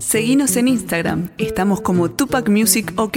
Seguinos en Instagram, estamos como Tupac Music OK.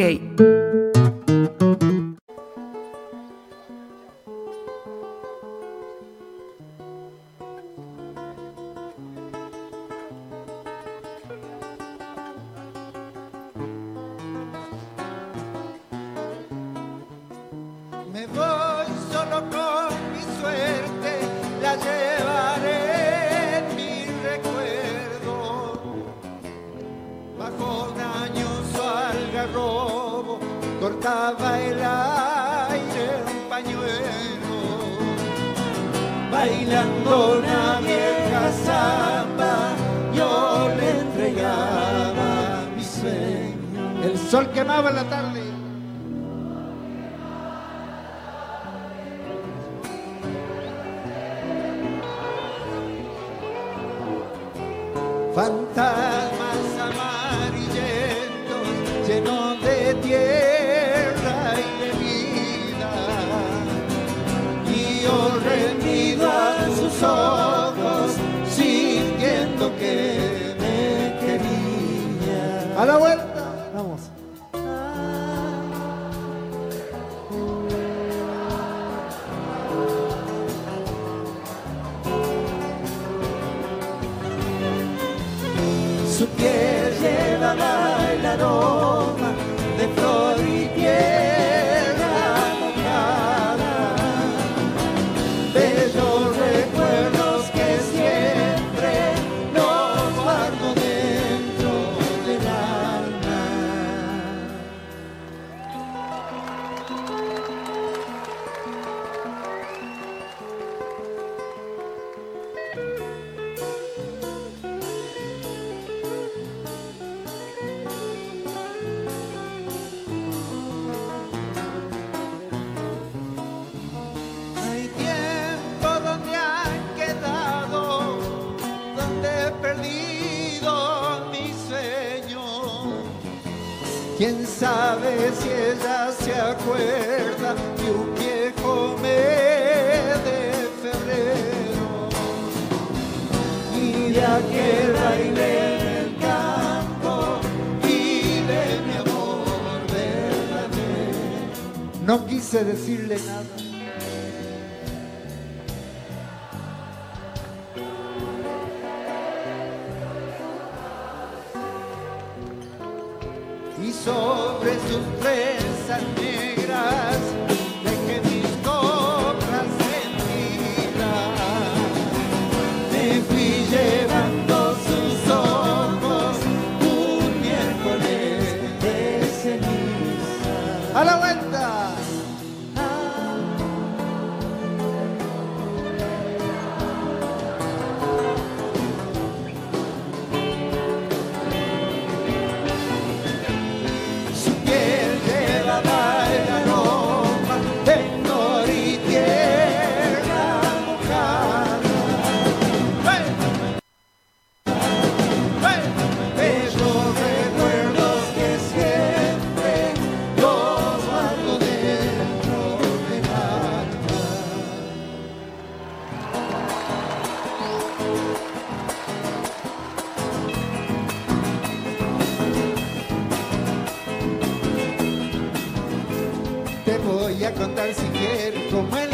contar si quiere comer.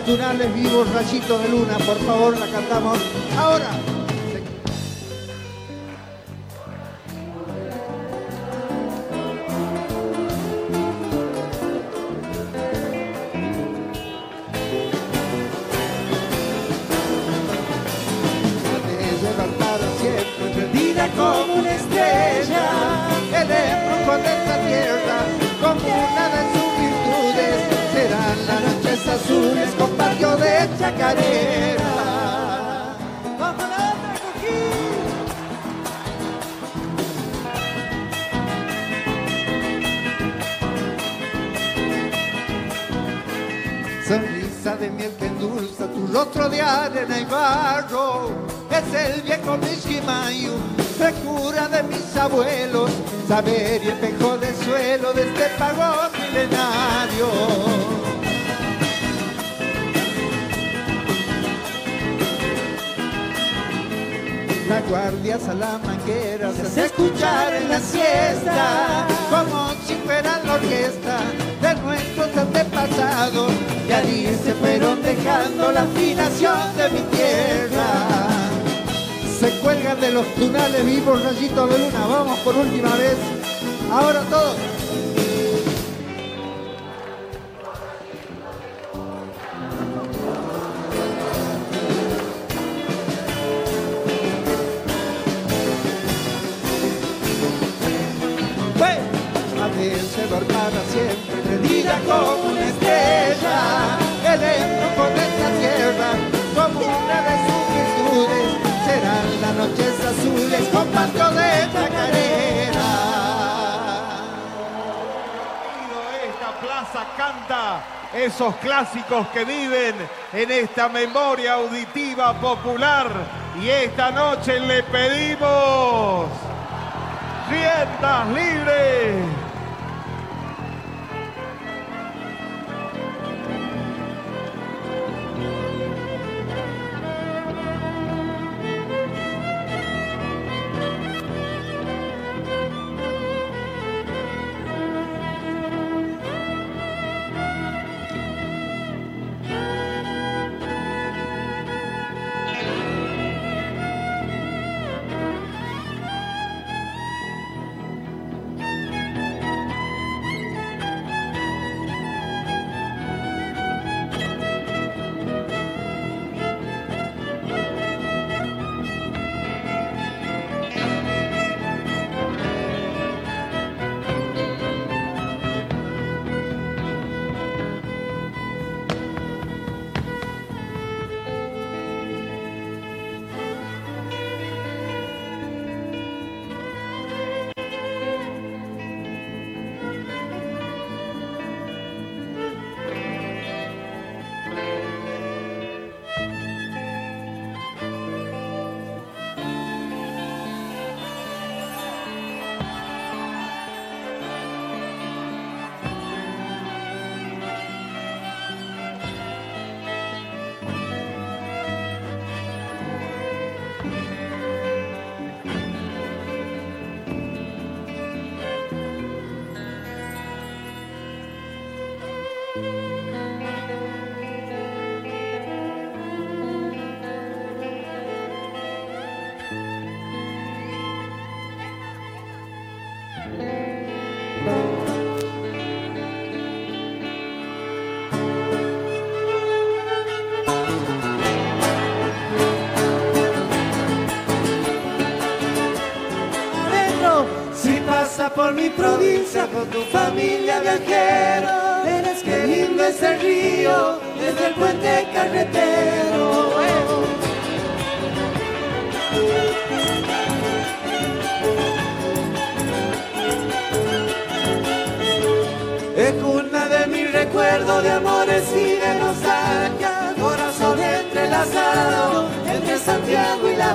tunales vivos, rayito de luna, por favor, la cantamos ahora. como una estrella, el embrujo de esta tierra, como una de sus virtudes, será la chacarera. Bajo la otra. Sonrisa de miel que endulza tu rostro de arena y barro. Es el viejo Mishkimayu, frescura de mis abuelos, saber y espejo de suelo de este pago milenario. La guardia salamanquera se hace escuchar en la siesta, como si fuera la orquesta de nuestros antepasados, allí se fueron dejando la afinación de mi tierra. Se cuelgan de los tunales vivos rayitos de luna, vamos por última vez, ahora todos. Esos clásicos que viven en esta memoria auditiva popular y esta noche le pedimos riendas libres. Por mi provincia con tu familia viajero. Eres que lindo ese río desde el puente carretero. Es una de mis recuerdos de amores y de nostalgia, corazón entrelazado entre Santiago y La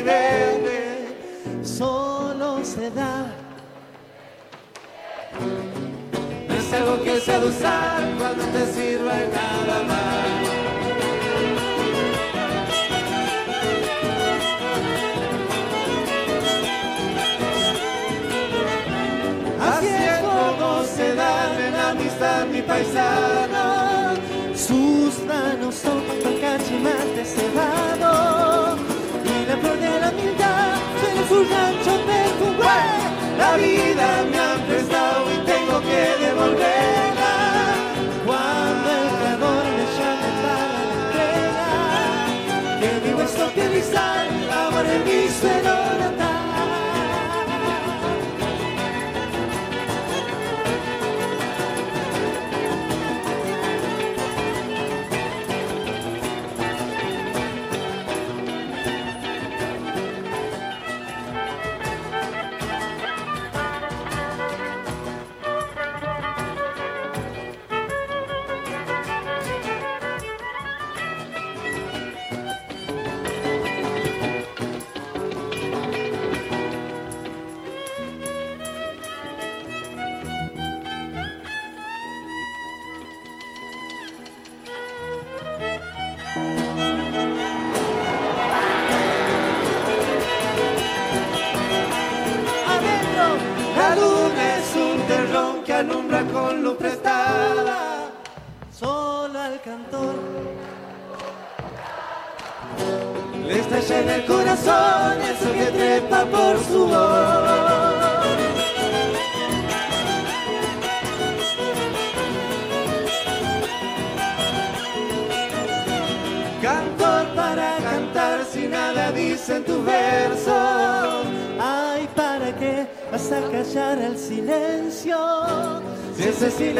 accidente solo se da. No es algo que se ha usar cuando te sirva y nada más. mi paisana. Sus manos son cachimates cebado su rancho perfumar. La vida me ha prestado y tengo que devolverla. Cuando el creador me llame para la entrega, que mi hueso piel y sal, amor en mi suelo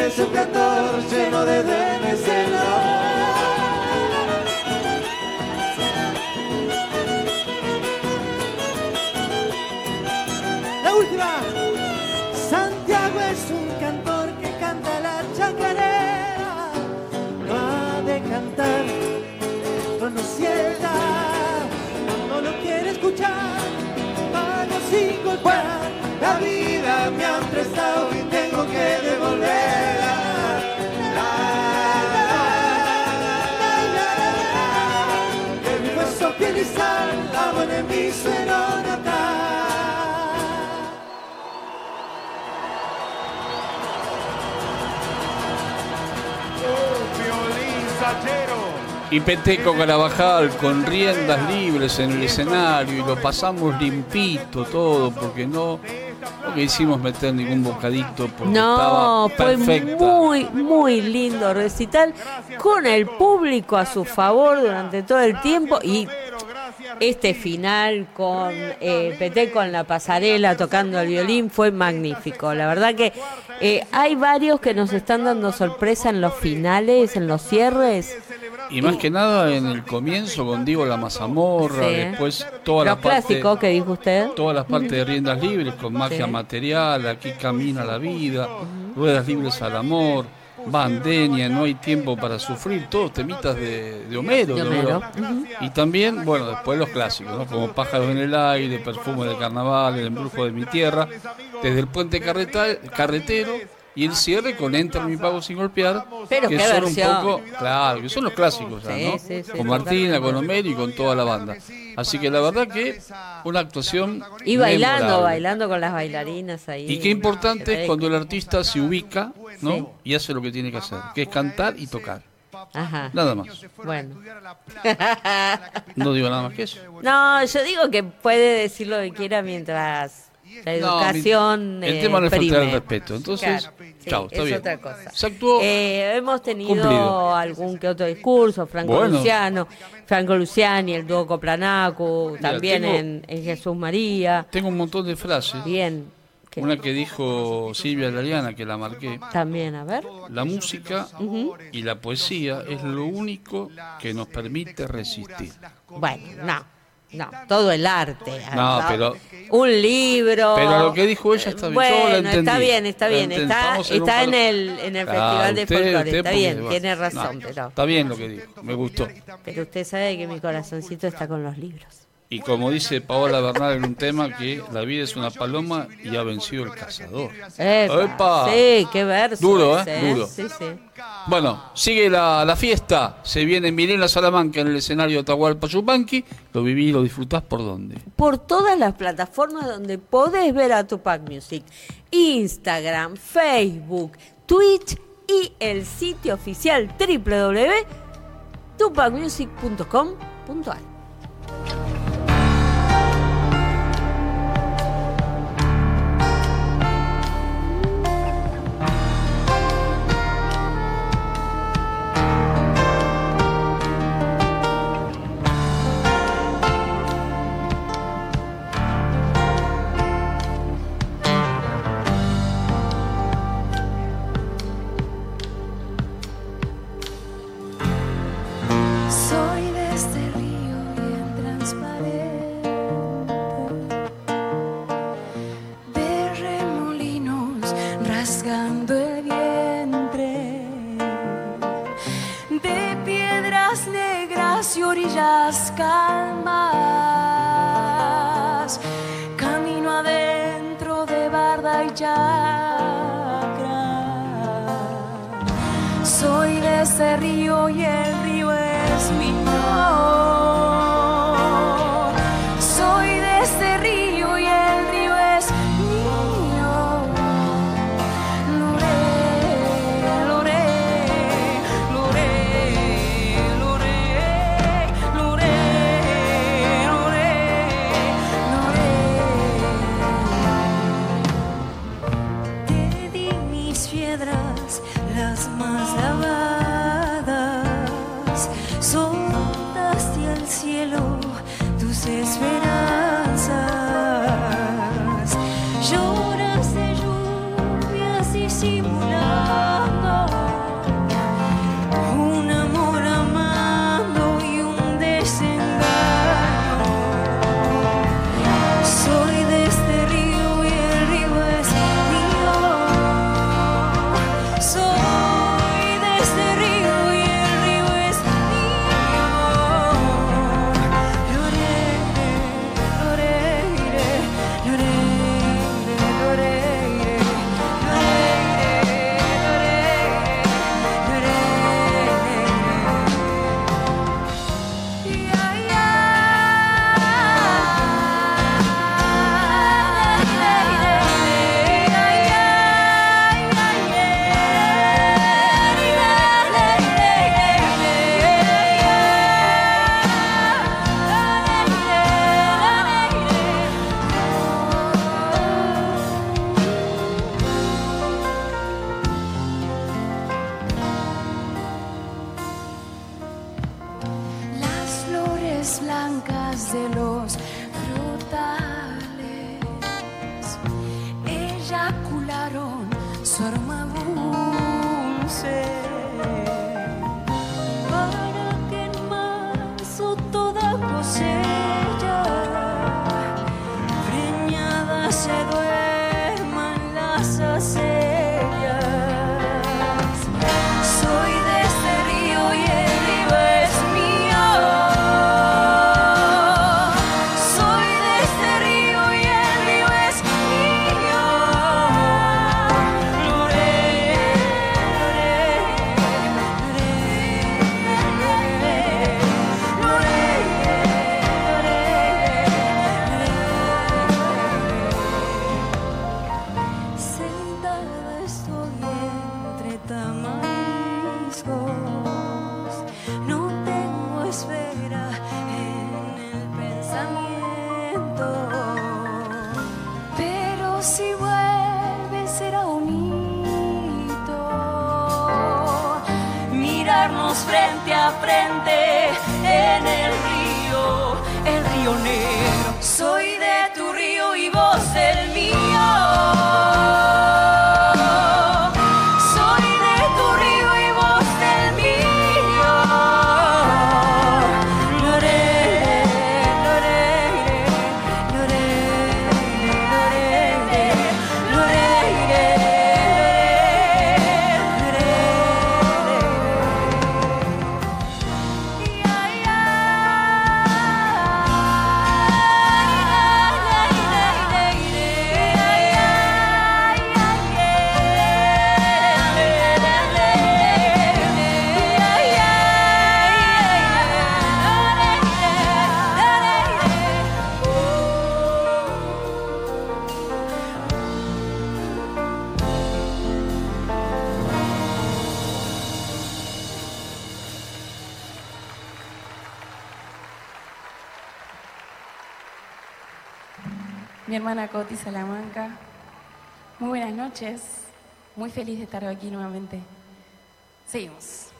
ese silencio es un cantor lleno de y Peteco Carabajal con riendas libres en el escenario y lo pasamos limpito todo porque no, no quisimos meter ningún bocadito porque No, estaba fue perfecta. muy, muy lindo recital con el público a su favor durante todo el tiempo y este final con eh, Peteco en la pasarela tocando el violín fue magnífico. La verdad que eh, hay varios que nos están dando sorpresa en los finales, en los cierres. Y más que nada en el comienzo con Diego la Mazamorra, Sí. después toda la parte, clásicos que dijo usted. todas las partes de riendas libres con magia Sí. material, aquí camina la vida, ruedas libres al amor, Bandenia, no hay tiempo para sufrir, todos temitas de, de Homero. De Homero. Y también, bueno, después los clásicos, ¿no? como Pájaros en el aire, Perfume del carnaval, El embrujo de mi tierra, desde el puente carreta- carretero y el cierre con Entra mi pago sin golpear, Pero que son versión. un poco, claro, que son los clásicos ya, ¿no? sí, sí, con Martina, con Homero y con toda la banda. Así que la verdad que una actuación Y bailando, memorable. bailando con las bailarinas ahí. Y qué importante es cuando el artista se ubica, ¿no? Sí. Y hace lo que tiene que hacer, que es cantar y tocar. Ajá. Nada más. Bueno. No digo nada más que eso. No, yo digo que puede decir lo que quiera mientras la No, educación. mi- el eh, tema no es faltar prime. el respeto, entonces, Claro, sí, chao, está es bien. otra cosa. Se actuó Eh, hemos tenido cumplido. algún que otro discurso, Franco Bueno. Luciano, Franco Luciani, el dúo Coplanacu, Mira, también tengo- en, en Jesús María. Tengo un montón de frases. Bien. Una que dijo Silvia Lariana, que la marqué. También, a ver. La música y la poesía es lo único que nos permite resistir. Bueno, no, no, todo el arte. No, pero- Un libro. Pero lo que dijo ella está bien, yo Bueno, la entendí. está bien, está bien. Está, está en el, en el Claro, Festival de usted- Folclore. Está bien, tiene razón. no, pero, Está bien lo que dijo, me gustó. pero usted sabe que mi corazoncito está con los libros. Y como dice Paola Bernal en un tema, que la vida es una paloma y ha vencido el cazador. Epa, Epa. Sí, qué verso. Duro, ¿eh? ¿eh? Duro. Sí, sí. Bueno, sigue la, la, fiesta. Se viene Milena Salamanca en el escenario de Atahualpa Lo viví y lo disfrutás por dónde? Por todas las plataformas donde podés ver a Tupac Music: Instagram, Facebook, Twitch y el sitio oficial www.tupacmusic.com.ar. Coti Salamanca. Muy buenas noches. Muy feliz de estar aquí nuevamente. Seguimos.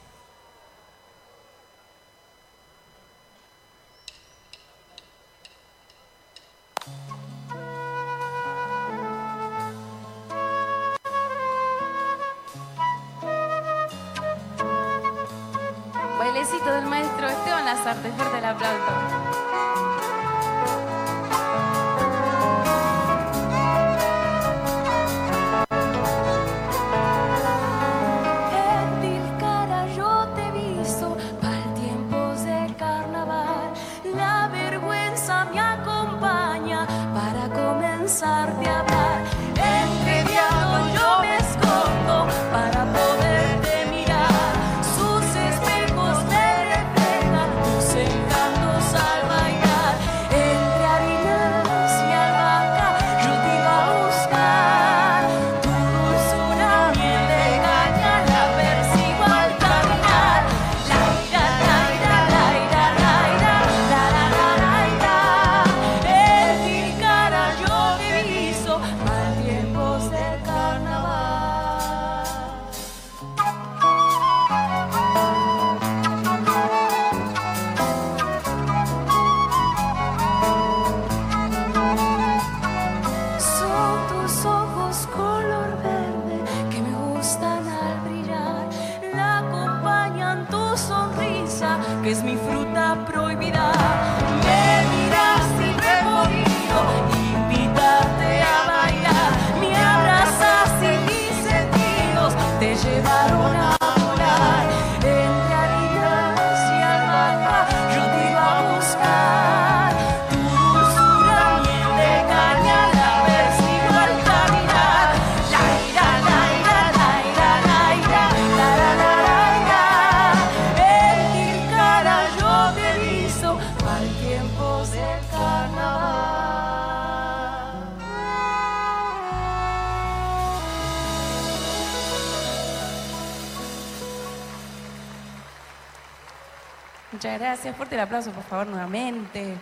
aplauso, por favor, nuevamente.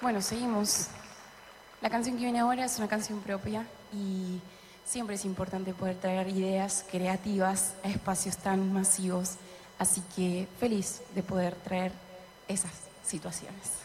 Bueno, seguimos. La canción que viene ahora es una canción propia y siempre es importante poder traer ideas creativas a espacios tan masivos. Así que feliz de poder traer esas situaciones.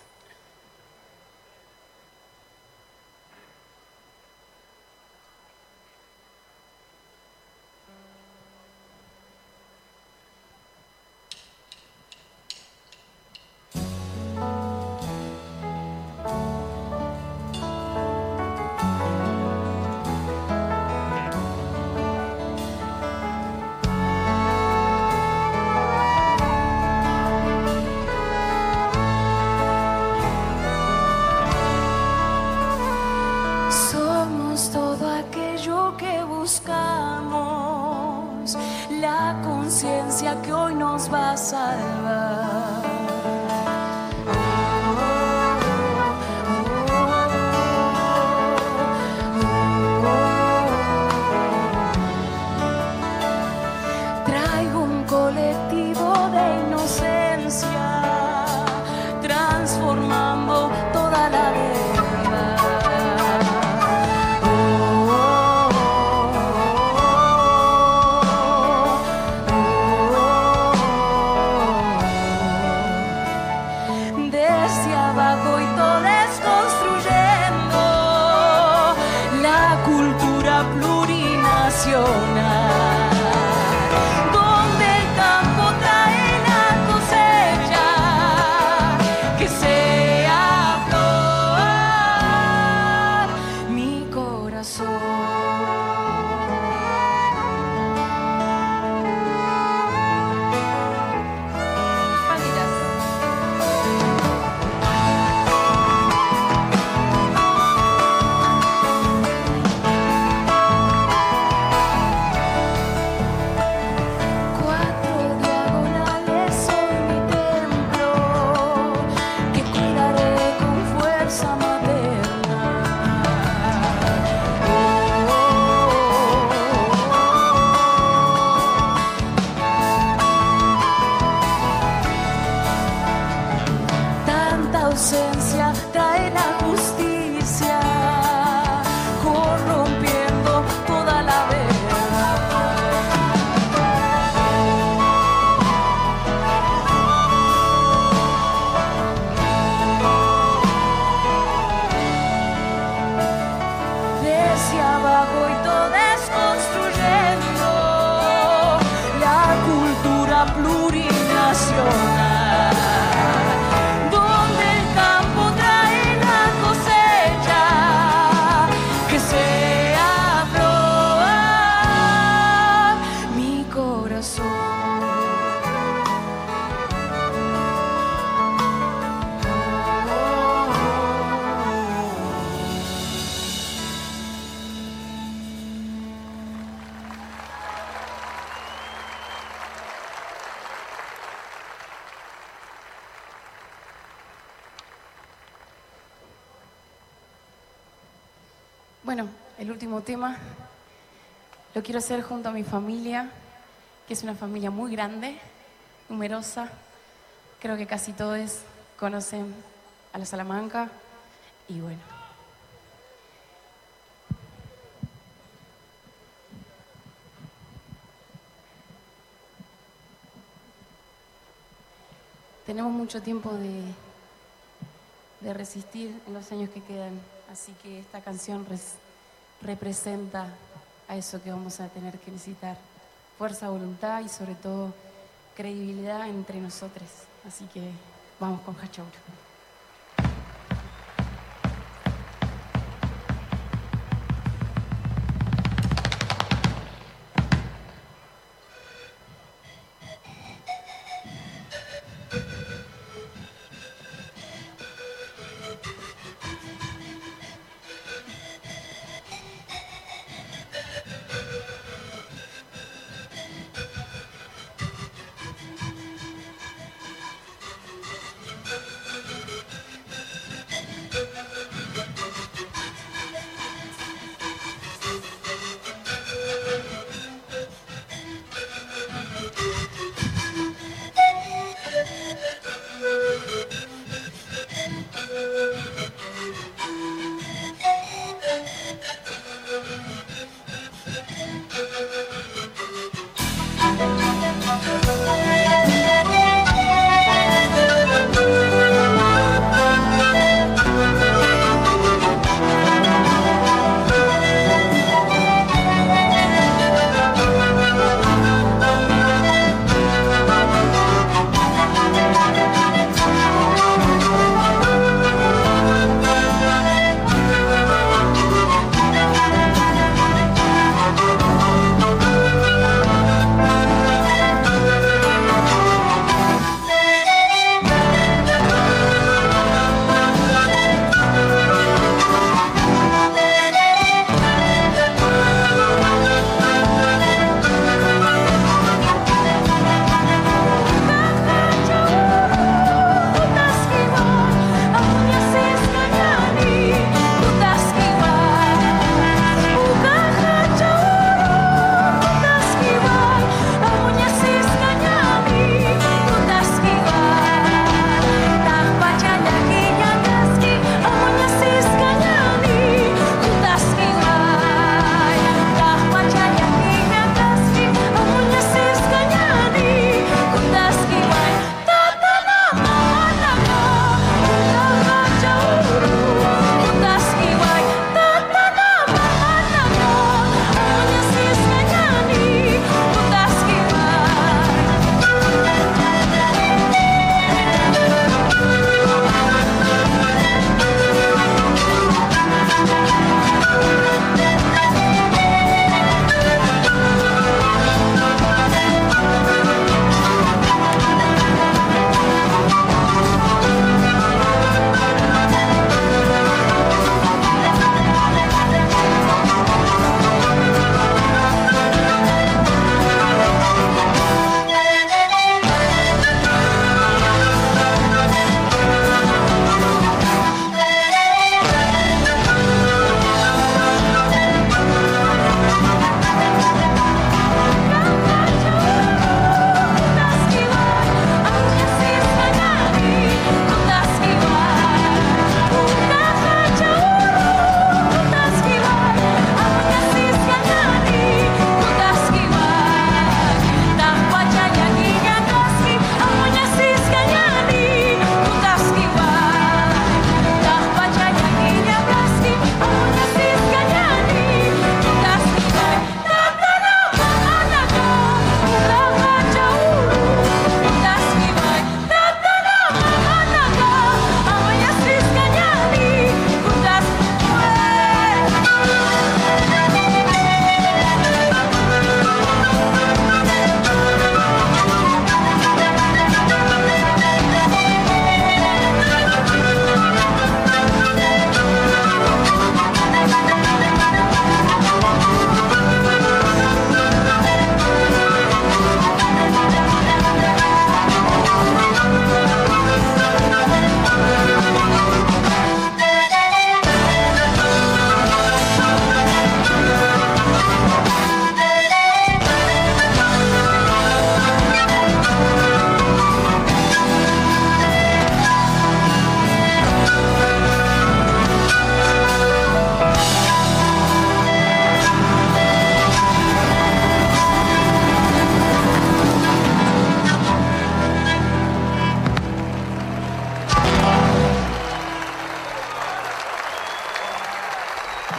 Quiero hacer junto a mi familia, que es una familia muy grande, numerosa. Creo que casi todos conocen a la Salamanca. Y bueno. Tenemos mucho tiempo de, resistir en los años que quedan, así que esta canción res- representa a eso que vamos a tener que necesitar. Fuerza, voluntad y sobre todo credibilidad entre nosotros. Así que vamos con Hachauro.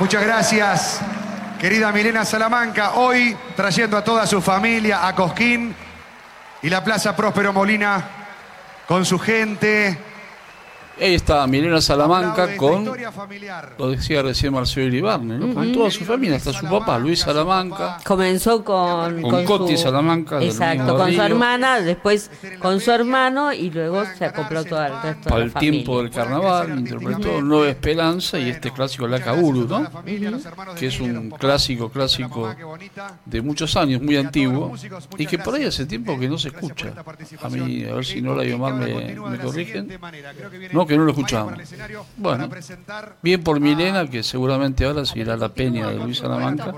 Muchas gracias, querida Milena Salamanca. Hoy trayendo a toda su familia a Cosquín y la Plaza Próspero Molina con su gente. Ahí está Milena Salamanca con, lo decía recién Marcelo Iribarne, ¿no? con toda su familia, hasta su papá, Luis Salamanca. Comenzó con, Con Coti su, Salamanca, Exacto, con su hermana, después con su hermano y luego se acopló todo el resto de Para la familia. tiempo del carnaval, interpretó Nueva Esperanza y este clásico La Caburu, ¿no? Que es un clásico, clásico de muchos años, muy antiguo, y que por ahí hace tiempo que no se escucha. A mí, a ver si Nora y Omar me, me corrigen. No, que no lo escuchamos. Bueno, bien por Milena, que seguramente ahora seguirá la peña de Luis Salamanca.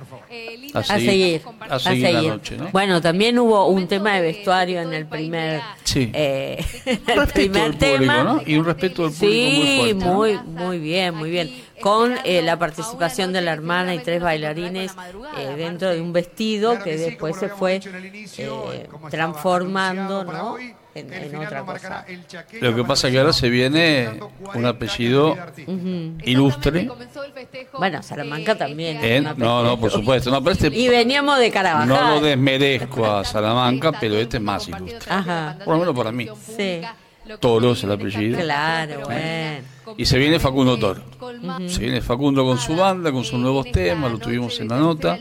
A A seguir, a seguir la noche, ¿no? Bueno, también hubo un tema de vestuario en el primer, Sí. eh, el Respeto primer del público, tema. ¿no? Y un respeto del público muy Sí, fuerte. ¿no? muy, muy bien, muy bien. Con eh, la participación de la hermana y tres bailarines eh, dentro de un vestido que después se fue eh, transformando, ¿no? En, en otra cosa. Lo que pasa es que ahora se viene un apellido ilustre. Bueno, Salamanca también. es en- una no, no, por supuesto. No, pero este Y veníamos de Carabajal. no lo desmerezco a Salamanca, pero este es más ilustre. Ajá. Por lo menos para mí. Sí, Toro es el apellido. claro, bueno. Y se viene Facundo Toro. Se viene Facundo con su banda, con sus nuevos temas, lo tuvimos en la nota,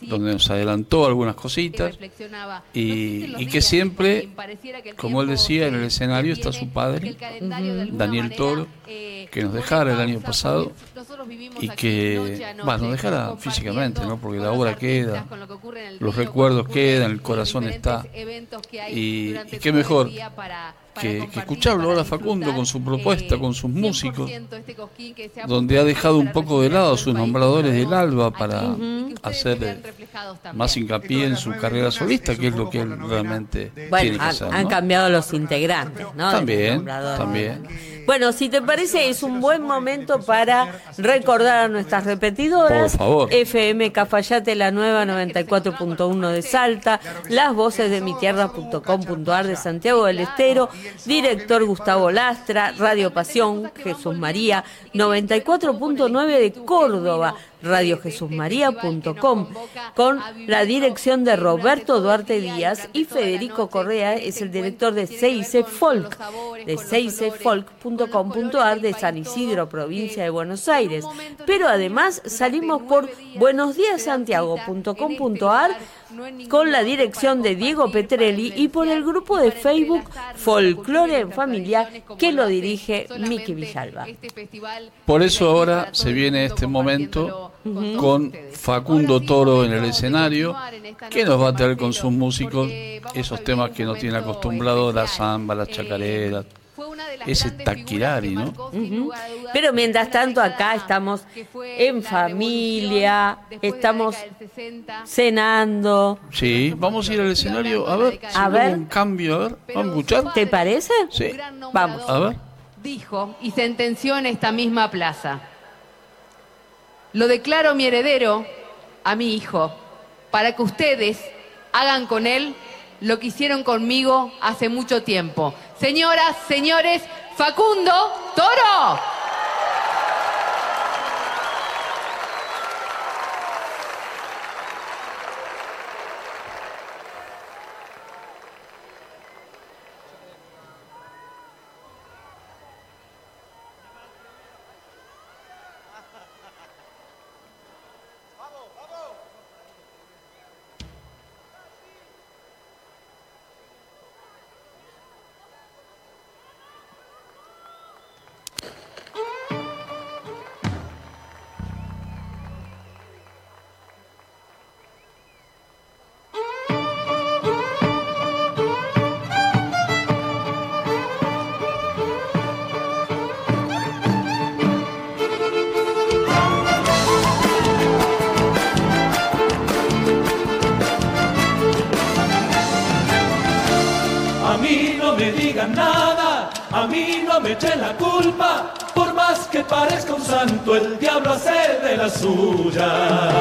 donde nos adelantó algunas cositas. Y, y que siempre, como él decía, en el escenario está su padre, Daniel Toro, que nos dejara el año pasado y que, bueno, nos dejara físicamente, ¿no? Porque la obra queda, los recuerdos quedan, el corazón está. Y, y qué mejor que, que escucharlo ahora Facundo con su propuesta, con sus músicos, donde ha dejado un poco de lado a sus nombradores del Alba para hacer eh, más hincapié en su carrera solista, que es lo que él realmente tiene Bueno, que han, cambiado los integrantes, ¿no? También, también. Bueno, si te parece, es un buen momento para recordar a nuestras repetidoras. Por favor. FM Cafayate, la nueva 94.1 de Salta, las voces de mi tierra.com.ar de Santiago del Estero, director Gustavo Lastra, Radio Pasión, Jesús María, 94.9 de Córdoba, radiojesusmaría.com, con la dirección de Roberto Duarte Díaz y Federico Correa es el director de CIC Folk, de cicfolk.com.ar de San Isidro, provincia de Buenos Aires. Pero además salimos por buenosdiasantiago.com.ar con la dirección de Diego Petrelli y por el grupo de Facebook Folklore en Familia que lo dirige Miki Villalba. Por eso ahora se viene este momento con Facundo Toro en el escenario, que nos va a traer con sus músicos esos temas que nos tiene acostumbrado la samba, las chacareras, ese taquirari, ¿no? Ujú. Pero mientras tanto acá estamos en familia, estamos cenando. Sí, vamos a ir al escenario, a ver, si A ver. un cambio, a ver, vamos a escuchar. ¿Te parece? Sí, Vamos. a ver. dijo y sentenció en esta misma plaza. Lo declaro mi heredero a mi hijo, para que ustedes hagan con él lo que hicieron conmigo hace mucho tiempo. Señoras, señores, Facundo Toro. Hace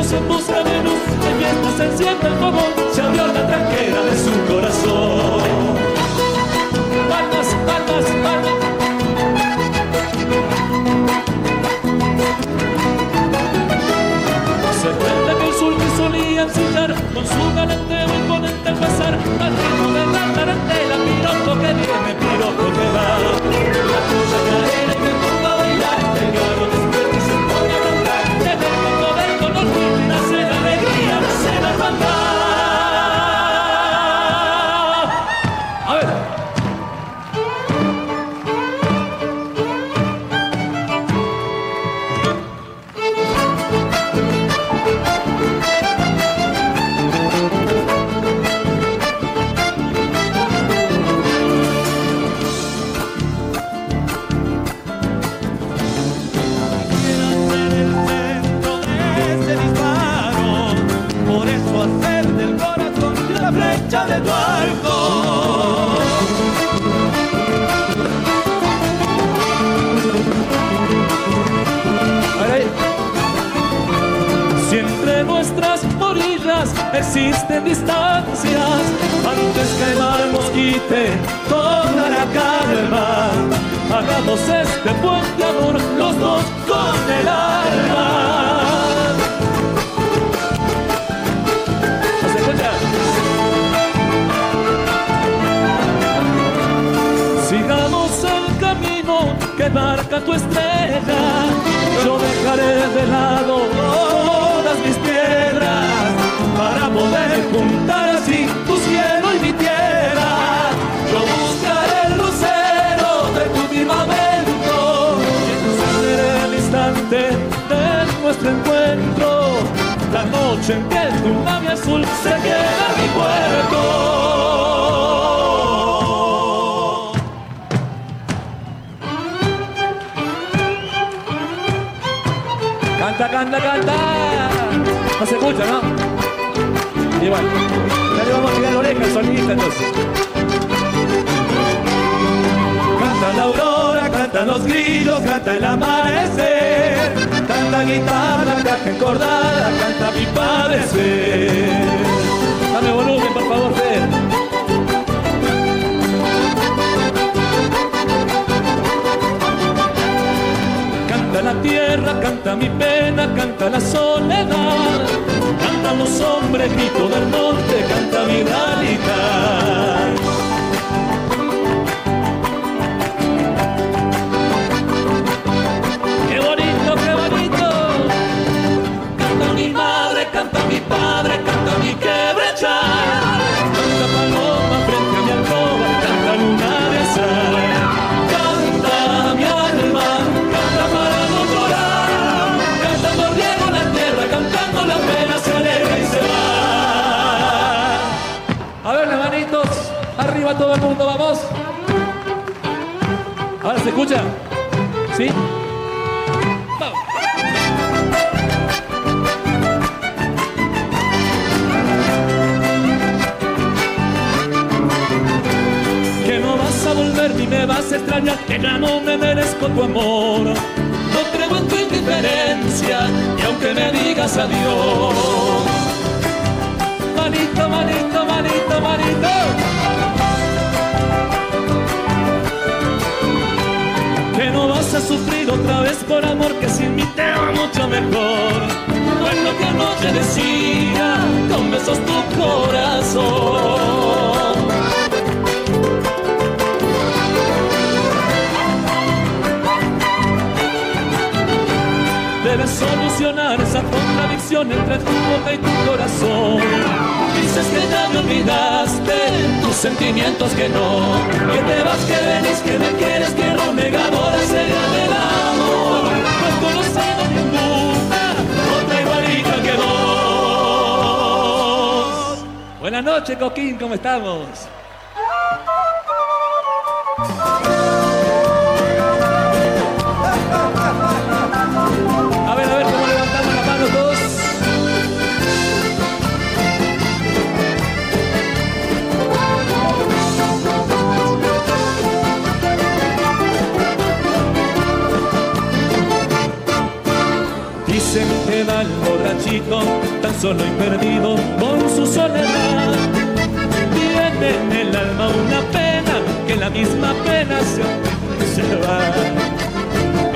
viajeros en Dicen que va el borrachito tan solo y perdido con su soledad. Tiene en el alma una pena que la misma pena se, se va.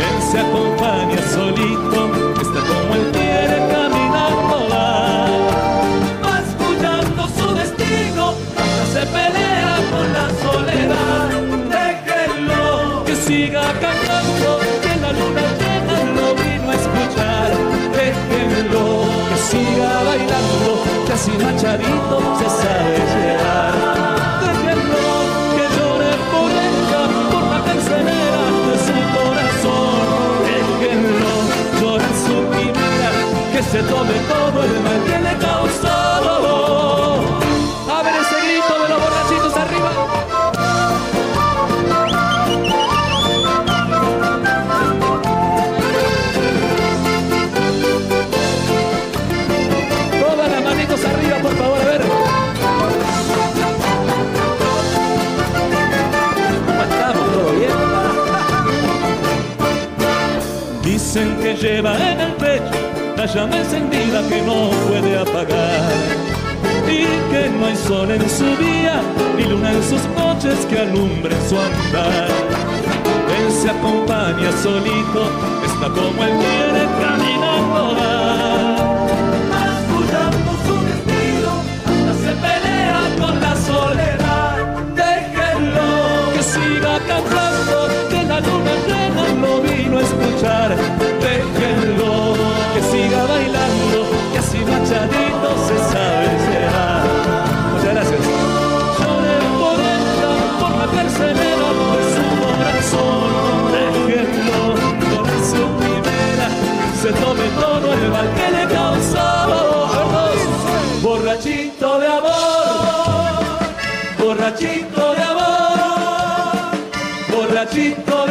Él se acompaña solito, está como él quiere caminando va. Va escuchando su destino, se pelea con la soledad. Déjenlo que siga cantando, que machadito se sabe llevar. Déjenlo que llore por ella, por la cancelera de su corazón. Déjenlo llorar su quimera, que se tome llama encendida que no puede apagar. Y que no hay sol en su día, ni luna en sus noches que alumbre su andar. Él se acompaña solito, está como él quiere caminando va. Escuchando su destino, hasta se pelea con la soledad. Déjenlo que siga cantando, que la luna llena lo vino a escuchar. Déjenlo siga bailando, que así machadito se sabe llevar. Muchas gracias. Lloré por ella, por la carcelera de su corazón. Déjenlo con su primera, se tome todo el mal que le causó. Borrachito de amor, borrachito de amor, borrachito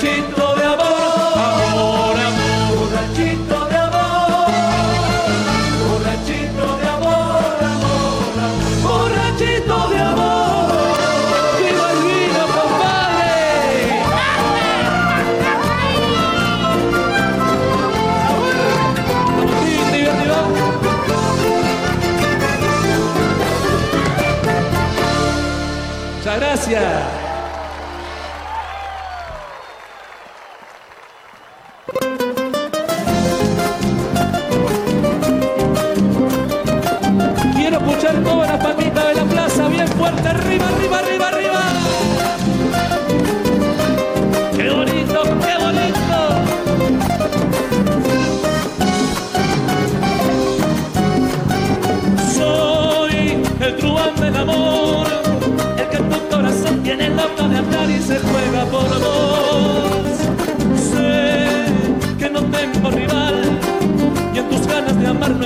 borrachito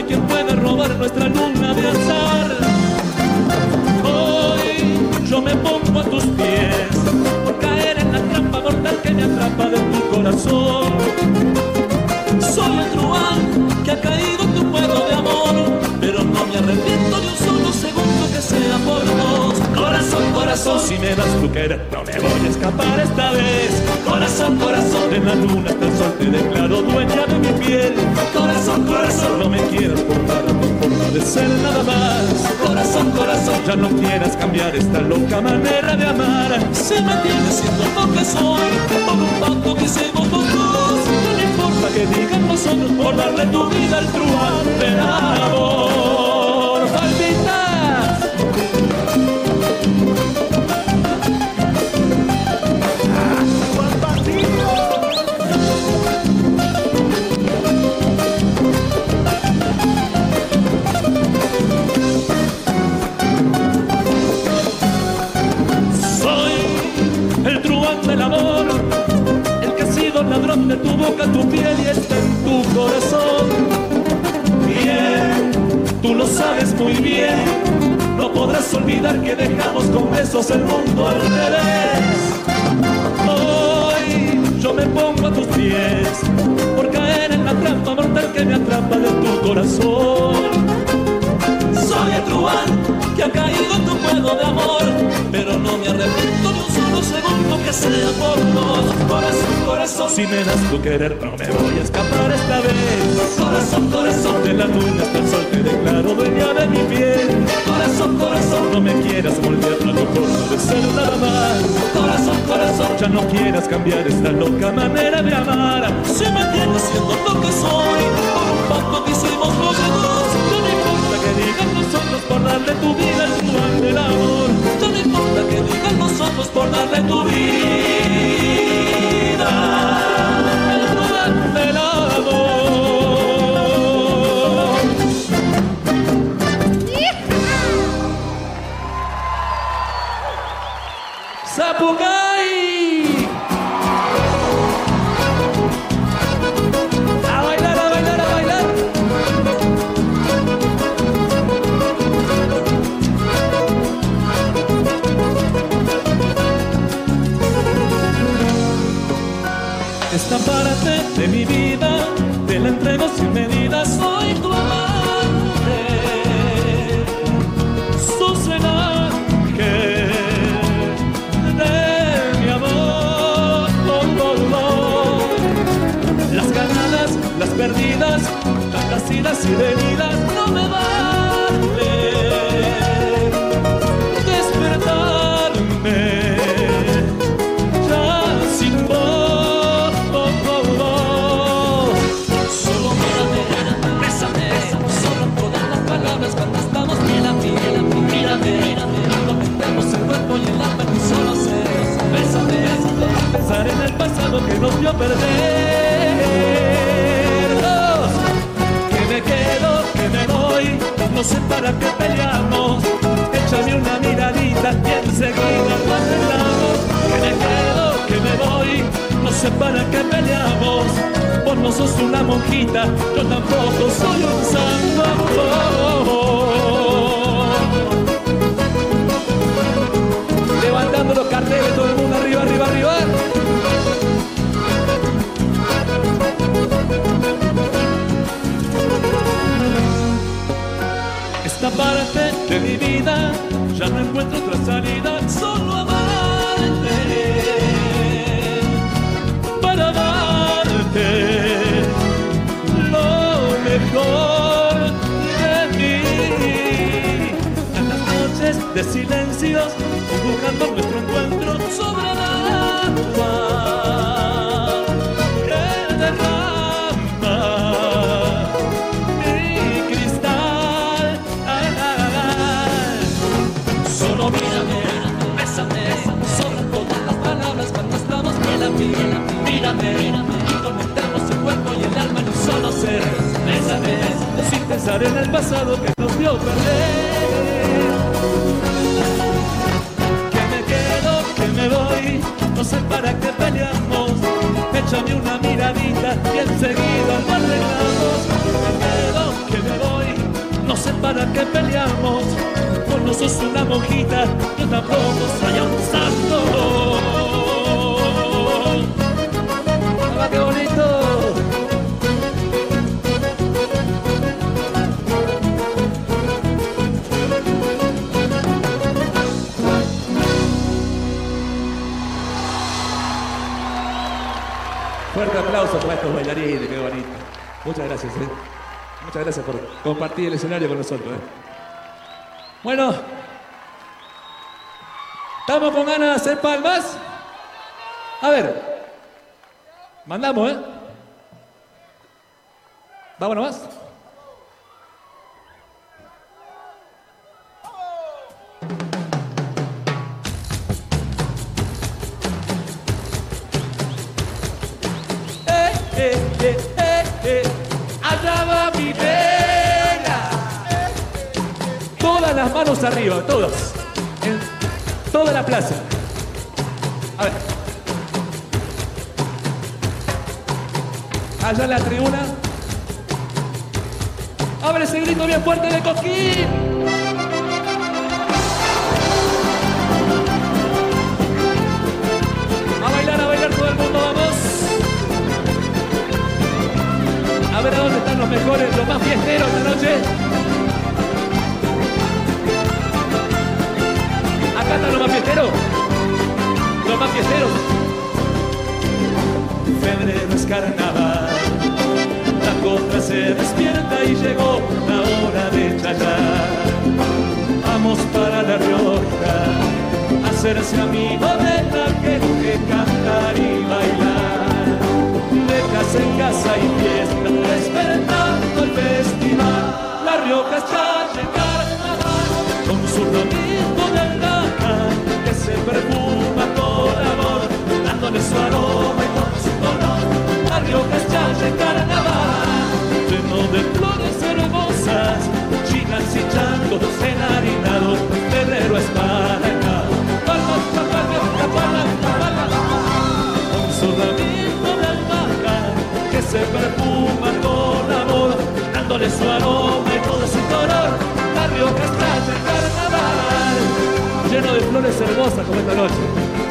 hay quien pueda robar nuestra luna de azar. Hoy yo me pongo a tus pies por caer en la trampa mortal que me atrapa de tu corazón. Soy el truán que ha caído en tu juego de amor, pero no me arrepiento ni un solo segundo que sea por vos. Corazón, corazón, si me das tu querer, no me voy a escapar esta vez. Corazón, corazón, de la luna hasta el sol te declaro dueña de mi piel. Corazón, corazón, no me quieras portar a tu forma de ser nada más. Corazón, corazón, ya no quieras cambiar esta loca manera de amar. Si me tienes siendo lo que soy, por un pacto que los dos. No me importa que digan nosotros por darle tu vida al truán del amor. Tu boca, tu piel y está en tu corazón. Bien, tú lo sabes muy bien, no podrás olvidar que dejamos con besos el mundo al revés. Hoy yo me pongo a tus pies por caer en la trampa mortal que me atrapa de tu corazón. Soy el truán que ha caído en tu juego de amor, pero no me arrepiento que sea por vos. Corazón, corazón, si me das tu querer, no me voy a escapar esta vez. Corazón, corazón, de la luna hasta el sol te declaro dueña de mi piel. Corazón, corazón, no me quieras moldear a tu forma de ser nada más. Corazón, corazón, ya no quieras cambiar esta loca manera de amar. Si me tienes siendo lo que soy, por un pacto que hicimos los dos, no me importa que digan nosotros por darle tu vida al del amor. No me importa que digan nosotros por darle tu vida truán del amor. ¡Zapucay! Entrego sin medida, soy tu amante. Sos el ángel de mi amor. Oh, oh, oh. Las ganadas, las perdidas, tantas idas y venidas no me vale que nos vio perder. Dos, que me quedo, que me voy, no sé para qué peleamos. Échame una miradita y enseguida lo arreglamos. Que me quedo, que me voy, no sé para qué peleamos. Vos no sos una monjita, yo tampoco soy un santo. Levantando los carteles, todo el mundo arriba, arriba, arriba. parte de mi vida, ya no encuentro otra salida, solo amarte. Para darte lo mejor de mí. Tantas noches de silencios, dibujando nuestro encuentro sobre la agua. Mírame, convirtamos el cuerpo y el alma en un solo ser. Bésame, sin pensar en el pasado que nos vio perder. Que me quedo, que me voy, no sé para qué peleamos. Échame una miradita y enseguida lo arreglamos. Que me quedo, que me voy, no sé para qué peleamos. Vos no sos una monjita, yo tampoco soy un santo. Qué bonito! Fuerte aplauso para estos bailarines, qué bonito. Muchas gracias, ¿eh? Muchas gracias por compartir el escenario con nosotros, ¿eh? Bueno, ¿estamos con ganas de hacer palmas? A ver, mandamos, ¿eh? ¿Vamos nomás? Hacerse amigo de la gente, cantar y bailar de casa en casa y fiesta, despertando el festival. La Rioja está carnaval, con su ronito de lana, que se perfuma con amor, dándole su aroma y con su color. La Rioja está carnaval, lleno de flores hermosas, chinas y changos enharinados, febrero es para se perfuma con amor, dándole su aroma y todo su color. La Rioja está carnaval, lleno de flores hermosas como esta noche.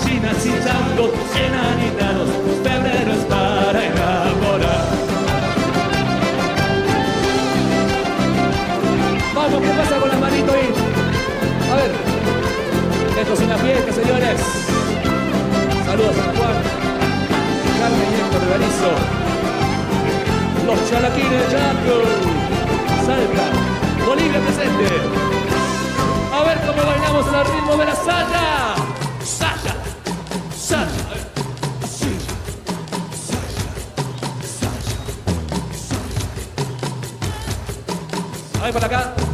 Chinas y changos enharinados, febrero es para enamorar. Vamos, ¿qué pasa con la manito ahí? A ver, esto es una fiesta, señores. Saludos a Juan, Carmen y Héctor Rivarizo. Los chalaquines de Chaco. Salta. Bolivia presente. A ver cómo bailamos al ritmo de la saya. Saya. Saya. A ver. Sí. A ver para acá.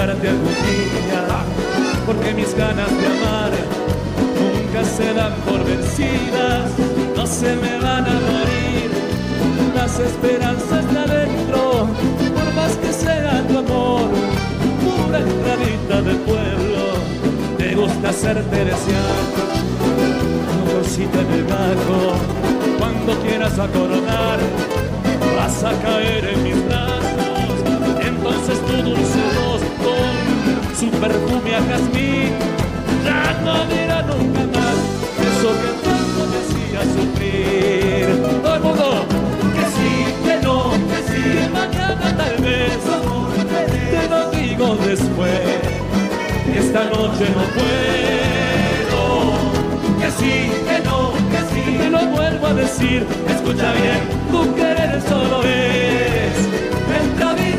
Algún día, porque mis ganas de amar nunca se dan por vencidas, no se me van a morir las esperanzas de adentro, por más que sea tu amor, una entradita de pueblo, te gusta hacerte desear, tu cosita en el bajo, cuando quieras acordar, vas a caer en mis brazos, entonces tu dulce su perfume a jazmín, ya no dirá nunca más eso que tanto me hacía sufrir. Todo el mundo, que sí, que no, que sí, mañana tal vez, te lo digo después, esta noche no puedo, que sí, que no, que sí, te lo vuelvo a decir. escucha bien, tu querer solo es entradita del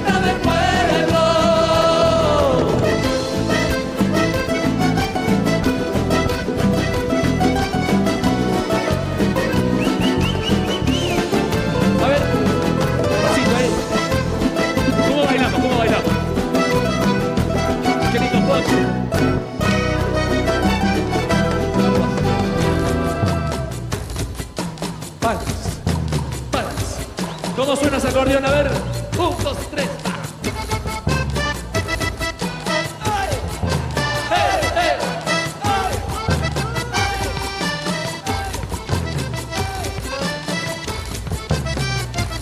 acordeón? A ver. Un, dos, tres.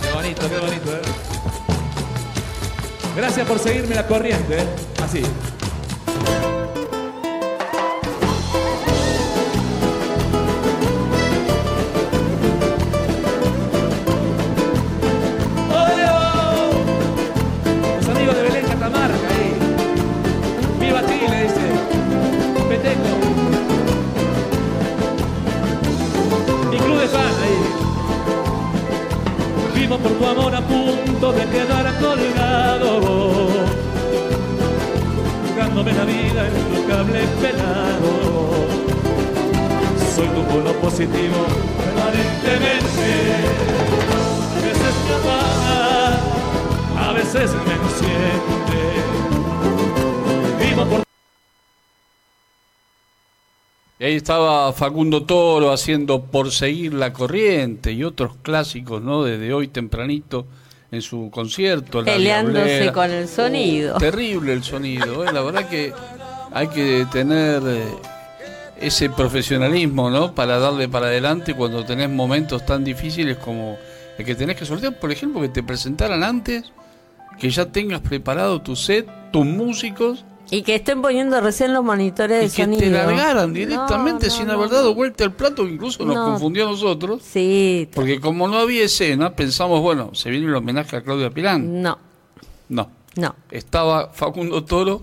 Qué bonito, qué bonito, ¿eh? Gracias por seguirme la corriente, ¿eh? Así. Estaba Facundo Toro haciendo Por seguir la corriente y otros clásicos, ¿no? Desde hoy tempranito en su concierto. La Peleándose Diablera. con el sonido. Oh, terrible el sonido, ¿eh? La verdad que hay que tener eh, ese profesionalismo, ¿no? Para darle para adelante cuando tenés momentos tan difíciles como el que tenés que sortear. Por ejemplo, que te presentaran antes, que ya tengas preparado tu set, tus músicos Y que estén poniendo recién los monitores de y que sonido. te largaran directamente No, no, sin haber dado vuelta al plato, incluso nos No. confundió a nosotros. Sí. Porque como no había escena, pensamos, bueno, se viene el homenaje a Claudia Pilán. No, No. no. Estaba Facundo Toro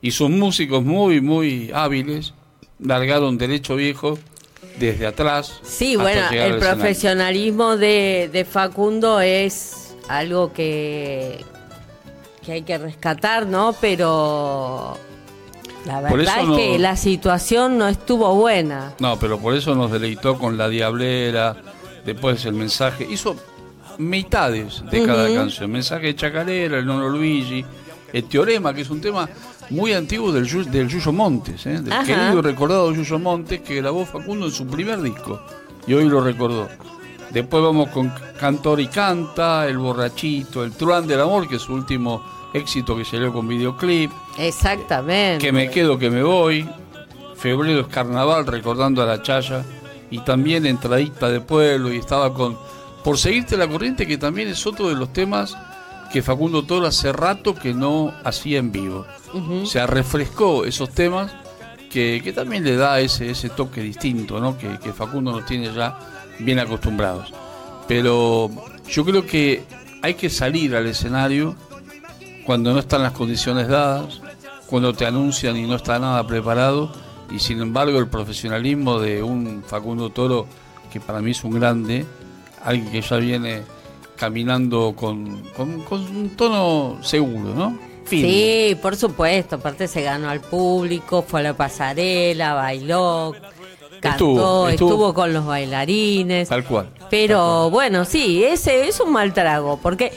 y sus músicos muy, muy hábiles largaron derecho viejo desde atrás. Sí, bueno, el profesionalismo de, de Facundo es algo que, que hay que rescatar, ¿no? Pero la verdad es no- que la situación no estuvo buena. No, pero por eso nos deleitó con La Diablera, después el mensaje. Hizo mitades de cada canción. Mensaje de Chacarera, el Nono Luigi, el Teorema, que es un tema muy antiguo del, del Yuyo Montes, ¿eh? del Ajá. querido y recordado Yuyo Montes, que grabó Facundo en su primer disco. Y hoy lo recordó. Después vamos con Cantor y Canta, El Borrachito, El Truán del Amor, que es su último éxito que salió con videoclip. Exactamente. Que me quedo, que me voy. Febrero es carnaval, recordando a la Chaya. Y también Entradita de Pueblo. Y estaba con Por Seguirte la Corriente, que también es otro de los temas que Facundo Toro hace rato que no hacía en vivo. Ujú. O sea, refrescó esos temas que, que también le da ese, ese toque distinto, ¿no? Que, que Facundo nos tiene ya bien acostumbrados. Pero yo creo que hay que salir al escenario cuando no están las condiciones dadas, cuando te anuncian y no está nada preparado, y sin embargo el profesionalismo de un Facundo Toro, que para mí es un grande, alguien que ya viene caminando con, con- un tono seguro, ¿no? Sí, por supuesto. Aparte se ganó al público, fue a la pasarela, bailó, cantó, Estuvo, estuvo, estuvo. con los bailarines. Tal cual. Pero bueno, sí, ese es un mal trago, porque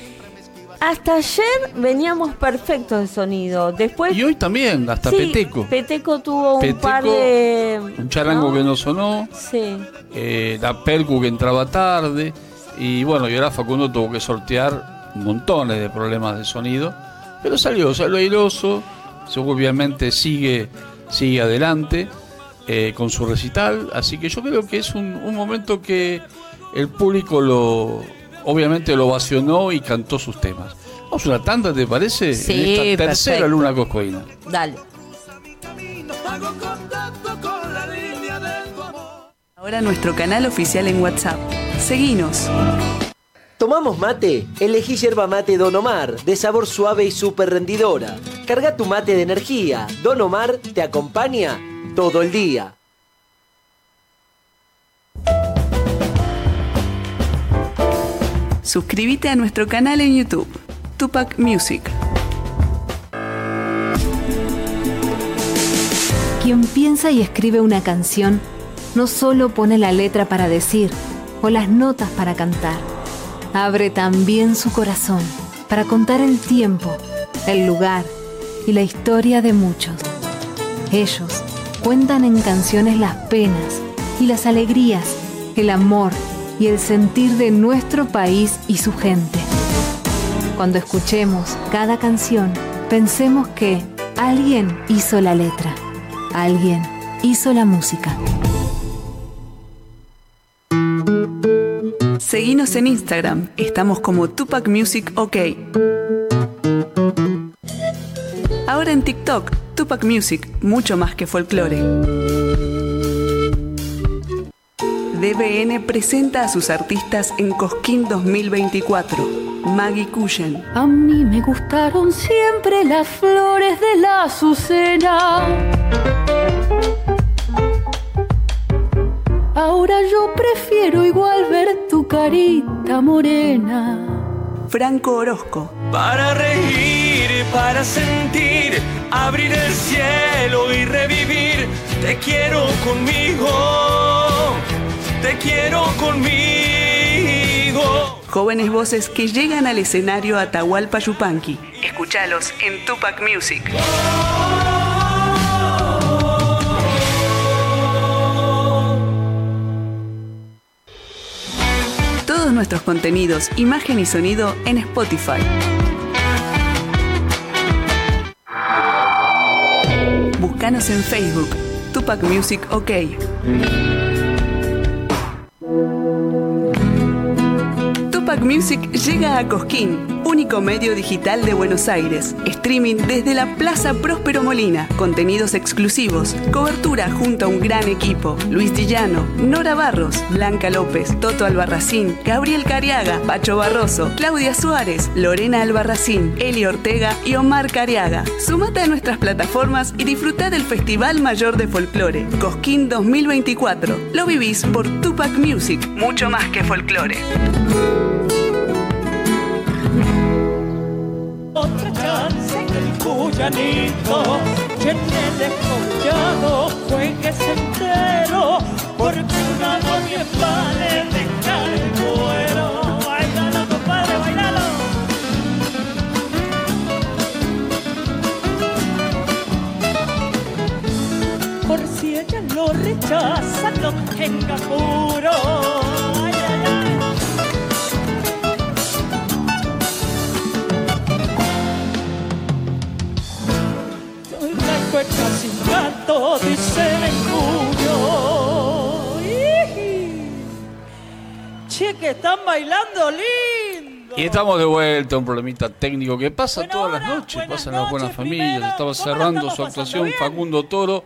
hasta ayer veníamos perfectos de sonido. Después Y hoy también, hasta Sí, Peteco. Peteco tuvo un Peteco, par de Un charango que no sonó, Sí. eh, la percu que entraba tarde, y bueno, y ahora Facundo tuvo que sortear montones de problemas de sonido, pero salió, salió airoso, obviamente sigue, sigue adelante eh, con su recital, así que yo creo que es un, un momento que el público lo obviamente lo ovacionó y cantó sus temas. Vamos a una tanda, ¿te parece? Sí, en esta tercera perfecto. luna coscoína. Dale. Ahora nuestro canal oficial en WhatsApp. Seguinos. ¿Tomamos mate? Elegí yerba mate Don Omar, de sabor suave y súper rendidora. Carga tu mate de energía. Don Omar te acompaña todo el día. Suscríbete a nuestro canal en YouTube, Tupac Music. Quien piensa y escribe una canción no solo pone la letra para decir o las notas para cantar, abre también su corazón para contar el tiempo, el lugar y la historia de muchos. Ellos cuentan en canciones las penas y las alegrías, el amor y el sentir de nuestro país y su gente. Cuando escuchemos cada canción, pensemos que alguien hizo la letra, alguien hizo la música. Seguinos en Instagram, estamos como Tupac Music OK. Ahora en TikTok, Tupac Music, mucho más que folclore. DBN presenta a sus artistas en Cosquín 2024. Maggie Cushen, A mí me gustaron siempre las flores de la azucena. Ahora yo prefiero igual ver tu carita morena. Franco Orozco, Para reír, para sentir, abrir el cielo y revivir. Te quiero conmigo, te quiero conmigo. jóvenes voces que llegan al escenario Atahualpa Yupanqui. Escuchalos en Tupac Music. Todos nuestros contenidos, imagen y sonido en Spotify. Búscanos en Facebook, Tupac Music OK. Tupac Music llega a Cosquín, único medio digital de Buenos Aires. Streaming desde la Plaza Próspero Molina. Contenidos exclusivos. Cobertura junto a un gran equipo. Luis Dillano, Nora Barros, Blanca López, Toto Albarracín, Gabriel Cariaga, Pacho Barroso, Claudia Suárez, Lorena Albarracín, Eli Ortega y Omar Cariaga. Sumate a nuestras plataformas y disfruta del Festival Mayor de Folclore, Cosquín 2024. Lo vivís por Tupac Music, mucho más que folclore. Chance que el cuyanito que en el escollado juegues entero porque una novia vale dejar el cuero. Bailalo, compadre, bailalo. Por si ella lo rechaza, no tenga puro. La cueca sin gato, dice el. Iji. Che, que están bailando lindo. Y estamos de vuelta, un problemita técnico que pasa todas las noches, pasa en las buenas familias. Estaba cerrando su actuación Facundo Toro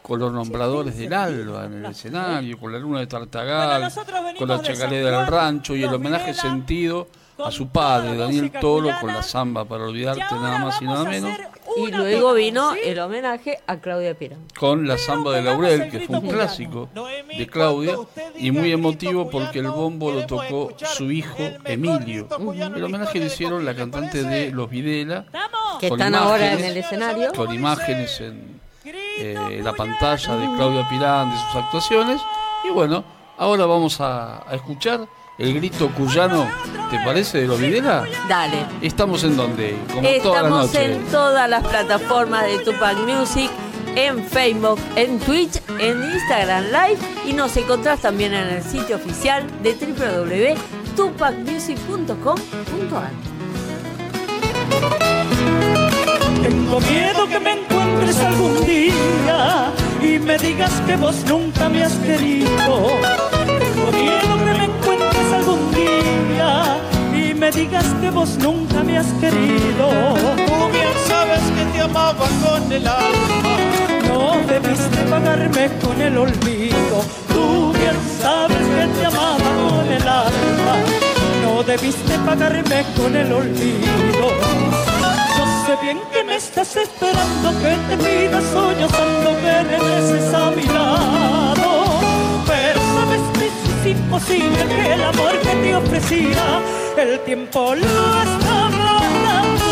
con los nombradores del Alba en el escenario, con la luna de Tartagal, con la chacarera del rancho y el homenaje sentido a su padre, Daniel Toro, con la samba para olvidarte nada más y nada menos, Y luego vino el homenaje a Claudia Pirán. con la samba de Laurel, que fue un clásico de Claudia y muy emotivo porque el bombo lo tocó su hijo Emilio. El homenaje le hicieron la cantante de Los Videla, Que con están ahora en imágenes- el escenario. con imágenes en eh, la pantalla de Claudia Pirán, de sus actuaciones. Y bueno, ahora vamos a, a escuchar el grito cuyano, ¿te parece, de los Videla? Dale. Estamos en donde, como toda la Estamos noche. en todas las plataformas de Tupac Music, en Facebook, en Twitch, en Instagram Live y nos encontrás también en el sitio oficial de www.tupacmusic.com.ar. Tengo miedo que me encuentres algún día y me digas que vos nunca me has querido. Tengo miedo que me encuentres y me digas que vos nunca me has querido. Tú bien sabes que te amaba con el alma. No debiste pagarme con el olvido. Tú bien sabes que te amaba con el alma. No debiste pagarme con el olvido. Yo sé bien que me estás esperando, que te pidas sollozando que regreses a mi lado. Imposible que el amor que te ofrecía el tiempo lo está matando.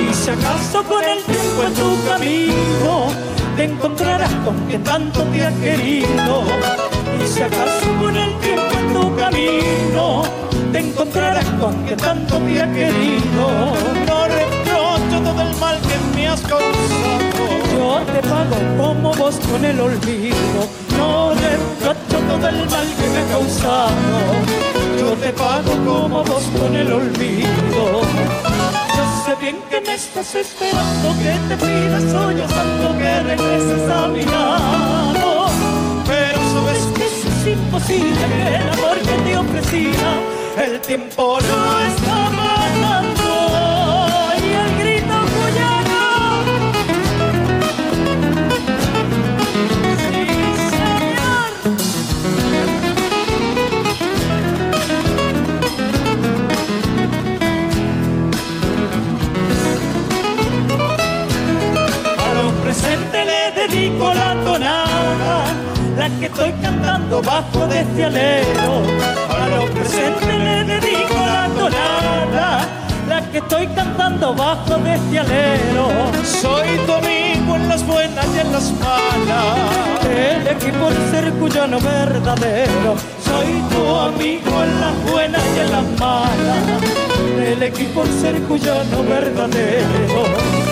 Y si acaso con el tiempo en tu camino te encontrarás con que tanto te ha querido. Y si acaso con el tiempo en tu camino te encontrarás con que tanto te ha querido. No reprocho todo el mal que me has causado. Yo te pago como vos con el olvido. No reprocho todo el mal que me ha causado. Yo te pago como vos con el olvido. Bien que me estás esperando, que te pidas sollozando que regreses a mi lado. Pero sabes que es imposible, que el amor que te ofrecía, el tiempo no está la que estoy cantando bajo de este alero. A los presentes le dedico la tonada, la que estoy cantando bajo de este alero. Soy tu amigo en las buenas y en las malas. El equipo del ser cuyano verdadero. Soy tu amigo en las buenas y en las malas. El equipo del ser cuyano verdadero.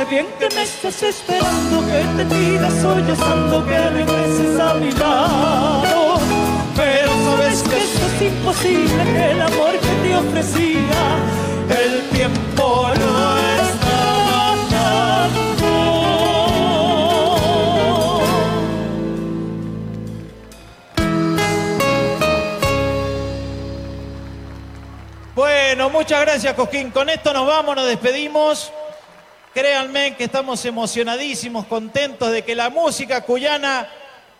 Sé bien que me estás esperando, que te pidas sollozando que regreses a mi lado. Pero sabes que esto es imposible, que el amor que te ofrecía, el tiempo no está matando. Bueno, muchas gracias, Cosquín. Con esto nos vamos, nos despedimos. Créanme que estamos emocionadísimos, contentos de que la música cuyana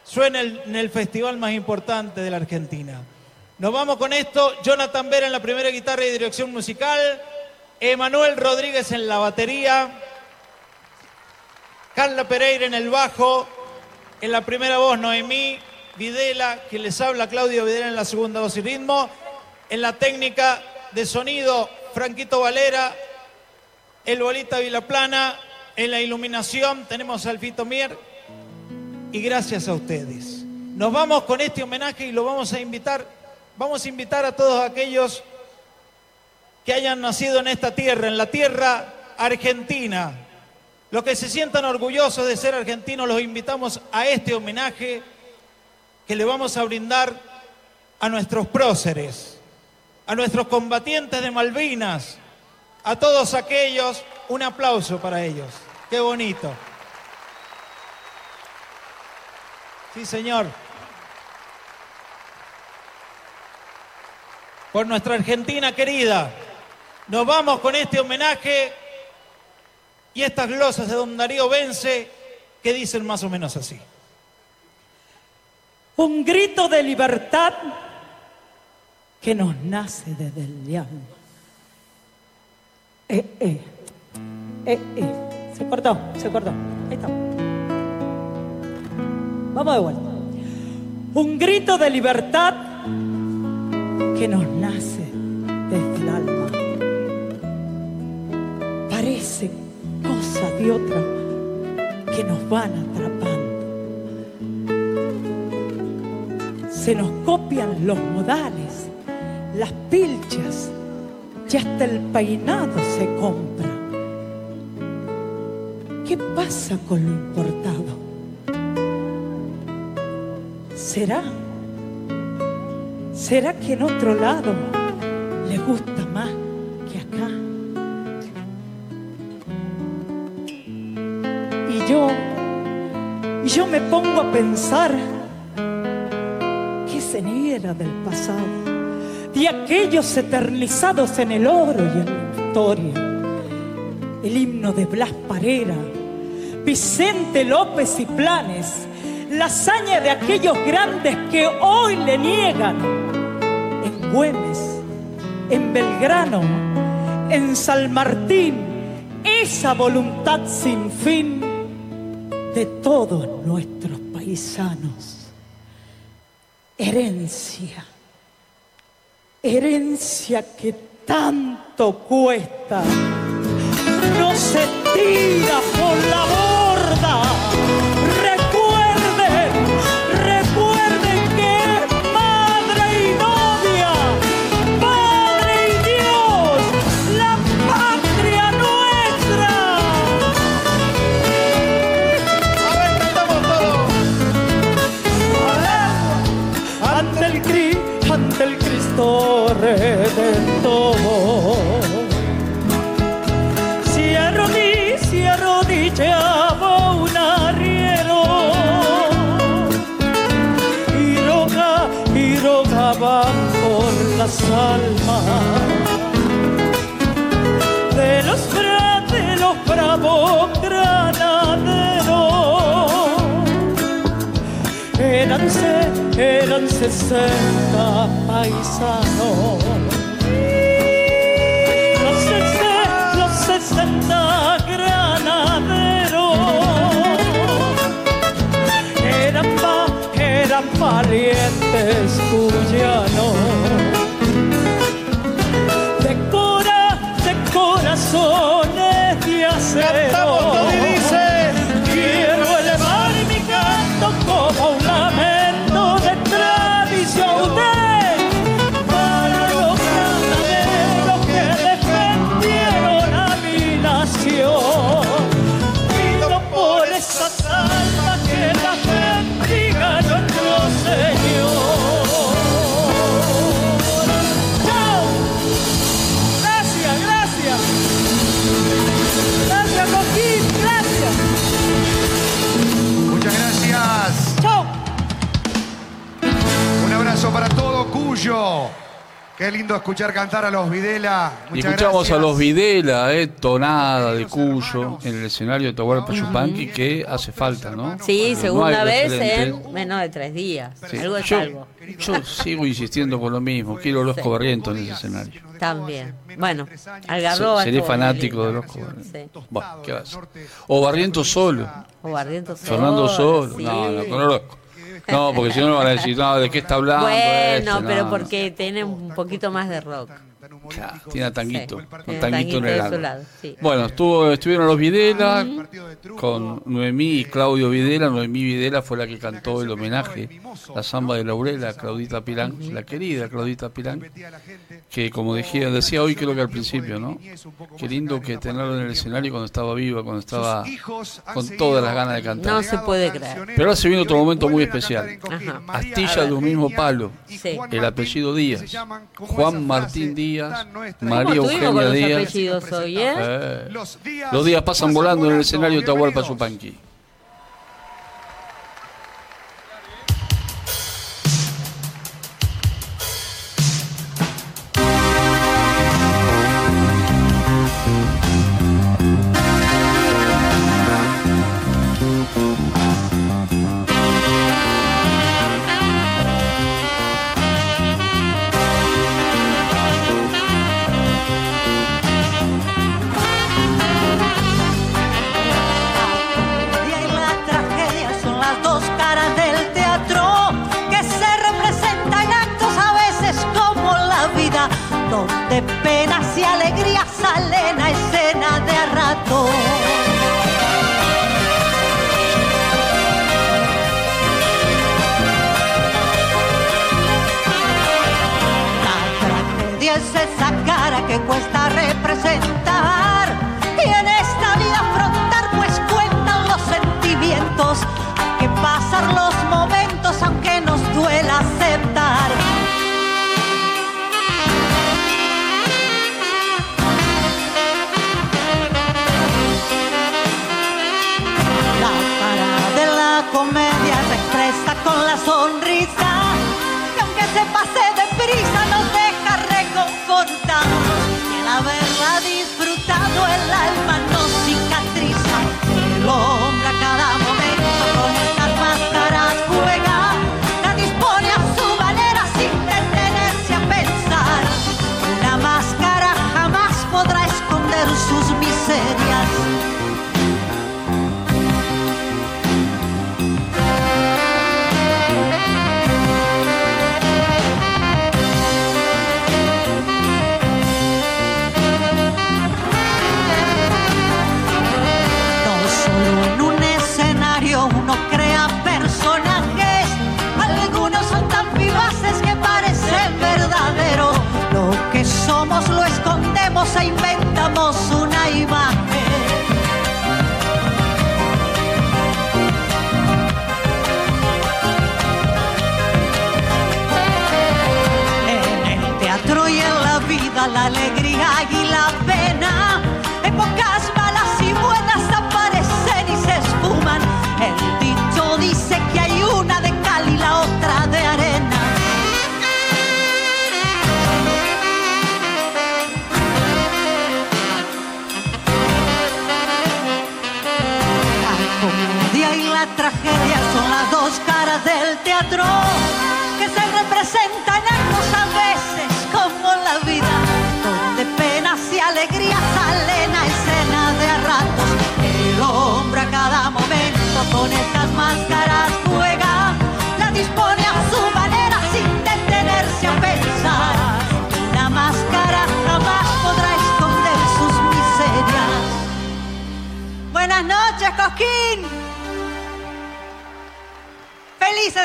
suene en el festival más importante de la Argentina. Nos vamos con esto. Jonathan Vera en la primera guitarra y dirección musical. Emanuel Rodríguez en la batería. Carla Pereira en el bajo. En la primera voz, Noemí Videla, quien les habla, Claudio Videla en la segunda voz y ritmo. En la técnica de sonido, Franquito Valera. El Bolita Vilaplana. En la iluminación tenemos a Alfito Mier. Y gracias a ustedes. Nos vamos con este homenaje y lo vamos a invitar. Vamos a invitar a todos aquellos que hayan nacido en esta tierra, en la tierra argentina. Los que se sientan orgullosos de ser argentinos, los invitamos a este homenaje que le vamos a brindar a nuestros próceres, a nuestros combatientes de Malvinas, a todos aquellos. Un aplauso para ellos. Qué bonito. Sí, señor. Por nuestra Argentina querida. Nos vamos con este homenaje y estas glosas de don Darío Vence que dicen más o menos así. Un grito de libertad que nos nace desde el alma. Eh, eh, eh, eh. Se cortó, se cortó. Ahí está. Vamos de vuelta. Un grito de libertad que nos nace desde el alma. Parece cosa de otra que nos van atrapando. Se nos copian los modales, las pilchas y hasta el peinado se compra. ¿Qué pasa con lo importado? ¿Será? ¿Será que en otro lado les gusta más que acá? Y yo, y yo me pongo a pensar qué sería del pasado, de aquellos eternizados en el oro y en la historia. El himno de Blas Parera, Vicente López y Planes, la hazaña de aquellos grandes que hoy le niegan. En Güemes, en Belgrano, en San Martín, esa voluntad sin fin de todos nuestros paisanos. Herencia, herencia que tanto cuesta, no se tira por la borda. 60 paisanos. Los, sese- los 60 granaderos eran, va- eran valientes cuyanos. Qué lindo escuchar cantar a los Videla. Y escuchamos gracias. a los Videla, eh, tonada de Cuyo, en el escenario de Tahualpa Yupanqui, que hace falta, ¿no? Sí, No segunda vez en menos de tres días. Sí. Algo es Yo- algo. Yo sigo insistiendo con lo mismo, quiero los Sí. Barrientos en ese escenario. También. Bueno, Algarroba. Seré fanático de los Barrientos. Sí. Bueno, ¿qué vas? O Barrientos solo, O Barrientos solo. Fernando solo. sí. No, no, con Orozco. No, porque si no van a decir, no, ¿de qué está hablando? Bueno, este? pero porque tiene un poquito más de rock. Tiene a Tanguito, Sí, con tiene Tanguito en Tanguito el alma. lado, sí. Bueno, estuvo, estuvieron los Videla con Noemí y Claudio Videla. Noemí Videla fue la que cantó el homenaje, la samba de Laurela, a Claudita Pilán, la querida Claudita Pilán, que como decía, decía hoy creo que al principio, ¿no? Qué lindo que tenerlo en el escenario cuando estaba viva, cuando estaba con todas las ganas de cantar. No se puede creer. Pero ahora se viene otro momento muy especial. Ajá. Astilla de un mismo palo. Sí. El apellido Díaz. Juan Martín Díaz. ¿Cómo María Eugenia Díaz. eh? Los días pasan volando en el escenario de Tahualpa Yupanqui.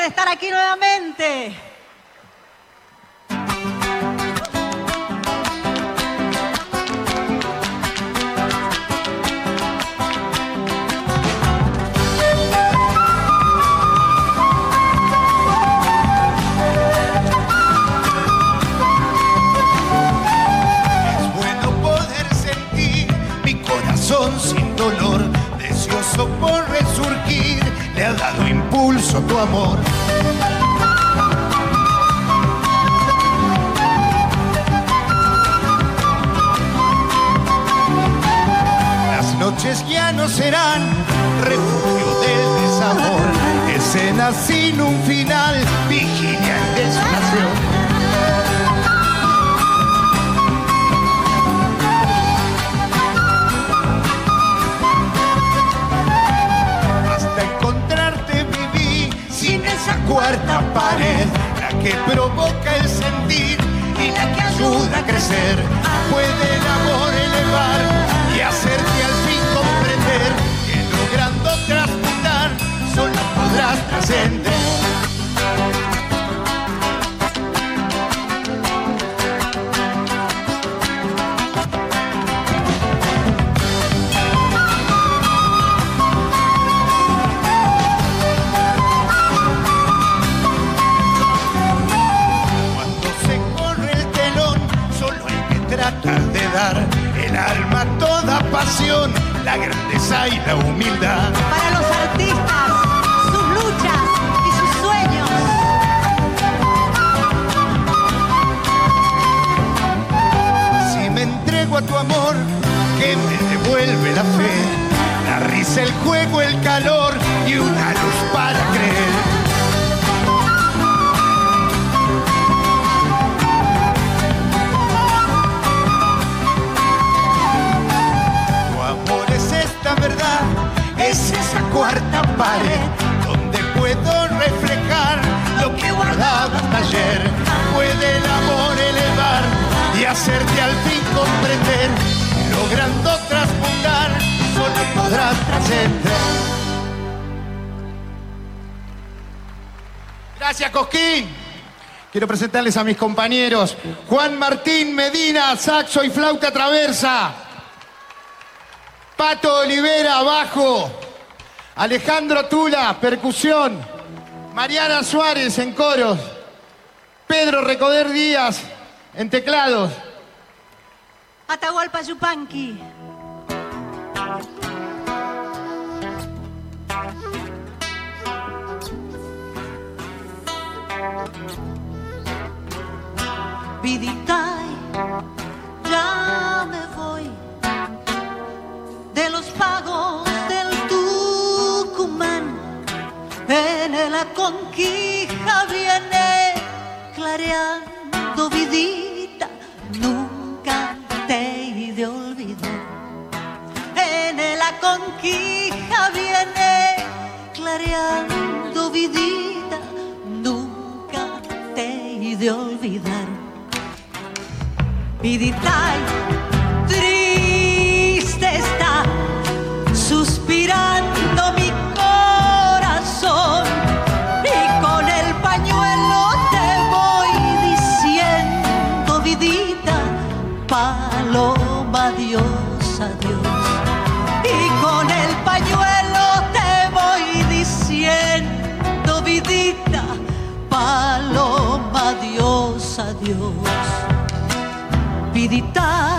Estar aquí nuevamente. Es bueno poder sentir mi corazón sin dolor, deseoso por resurgir, le ha dado impulso tu amor. Las noches ya no serán refugio del desamor, escena sin un final, vigilia y desolación. Cuarta pared, la que provoca el sentir y la que ayuda a crecer. Puede el amor elevar y hacerte al fin comprender que logrando transmutar solo podrás trascender. Dar el alma toda pasión, la grandeza y la humildad. Para los artistas, sus luchas y sus sueños. Si me entrego a tu amor, que me devuelve la fe, la risa, el juego, el calor y una luz para creer. Es esa cuarta pared donde puedo reflejar lo que guardaba hasta ayer. Puede el amor elevar y hacerte al fin comprender, logrando transmutar, solo podrás trascender. Gracias, Cosquín. Quiero presentarles a mis compañeros. Juan Martín Medina, saxo y flauta traversa. Pato Olivera, bajo. Alejandro Tula, percusión. Mariana Suárez en coros. Pedro Recoder Díaz en teclados. Atahualpa Yupanqui. Vidita, ya me voy de los pagos En la conquija viene clareando vidita, nunca te he de olvidar. En la conquija viene clareando vidita, nunca te he de olvidar. Vidita, triste Vidita,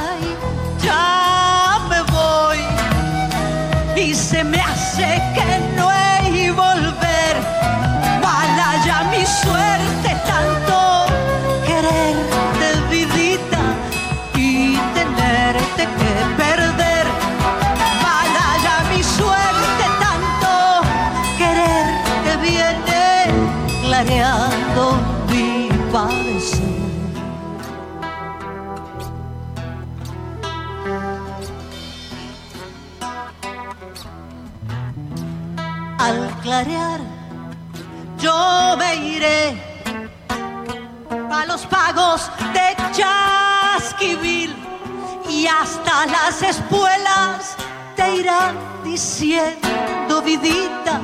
Al clarear yo me iré a los pagos de Chasquivil y hasta las espuelas te irán diciendo, vidita,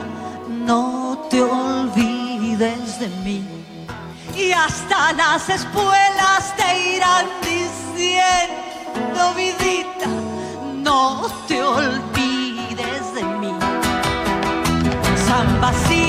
no te olvides de mí. Y hasta las espuelas te irán diciendo, vidita, no te olvides Sí,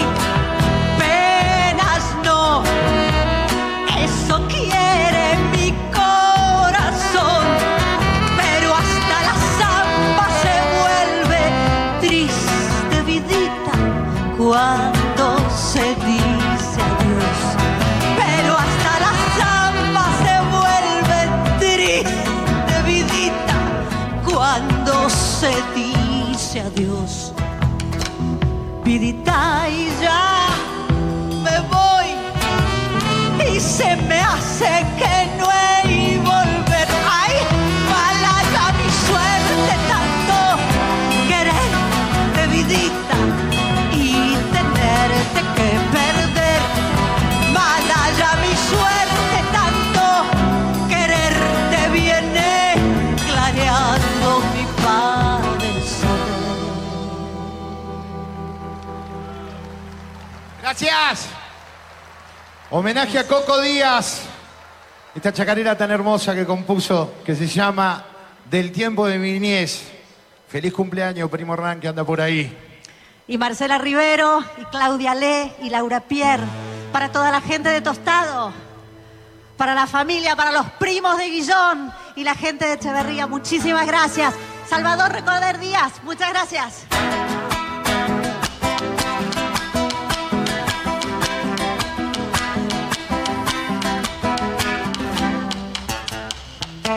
Gracias. Homenaje a Coco Díaz. Esta chacarera tan hermosa que compuso, que se llama Del tiempo de mi niñez. Feliz cumpleaños, primo Hernán, que anda por ahí. y Marcela Rivero, y Claudia Le, y Laura Pierre, para toda la gente de Tostado, para la familia, para los primos de Guillón y la gente de Echeverría, muchísimas gracias. Salvador Recorder Díaz, muchas gracias. Mi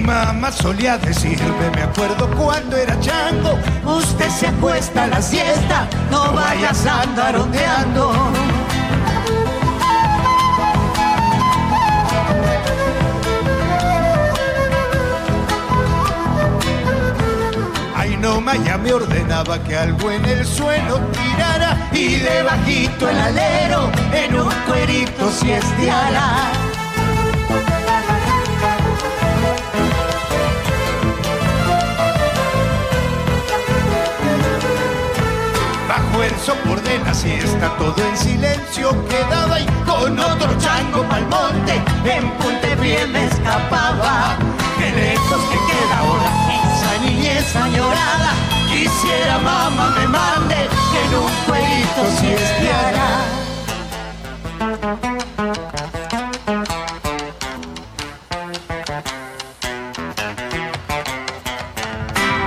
mamá solía decirme, me acuerdo cuando era chango, usted se acuesta a la siesta, no vayas a andar ondeando. Ay no, ya me ordenaba que algo en el suelo tirara y debajito el alero en un cuerito siesteara. Bajo el sopor de la siesta, todo en silencio quedaba y con otro chango pa'l monte, en Punte bien me escapaba. Qué lejos que queda ahora esa niñez añorada. Quisiera mamá me mande que en un jueguito siesteara.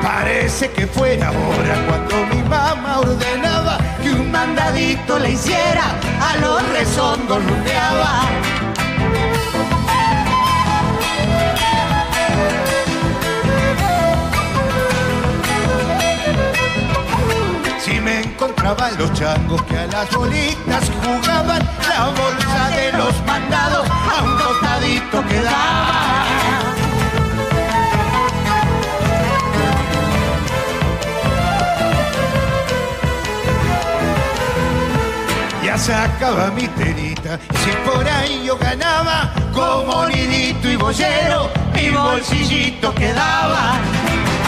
Parece que fuera ahora cuando mi mamá ordenaba que un mandadito le hiciera, a los rezongos ruteaba. Los changos que a las bolitas jugaban, la bolsa de los mandados a un costadito quedaba. Ya sacaba mi terita y si por ahí yo ganaba como nidito y bollero, mi bolsillito quedaba.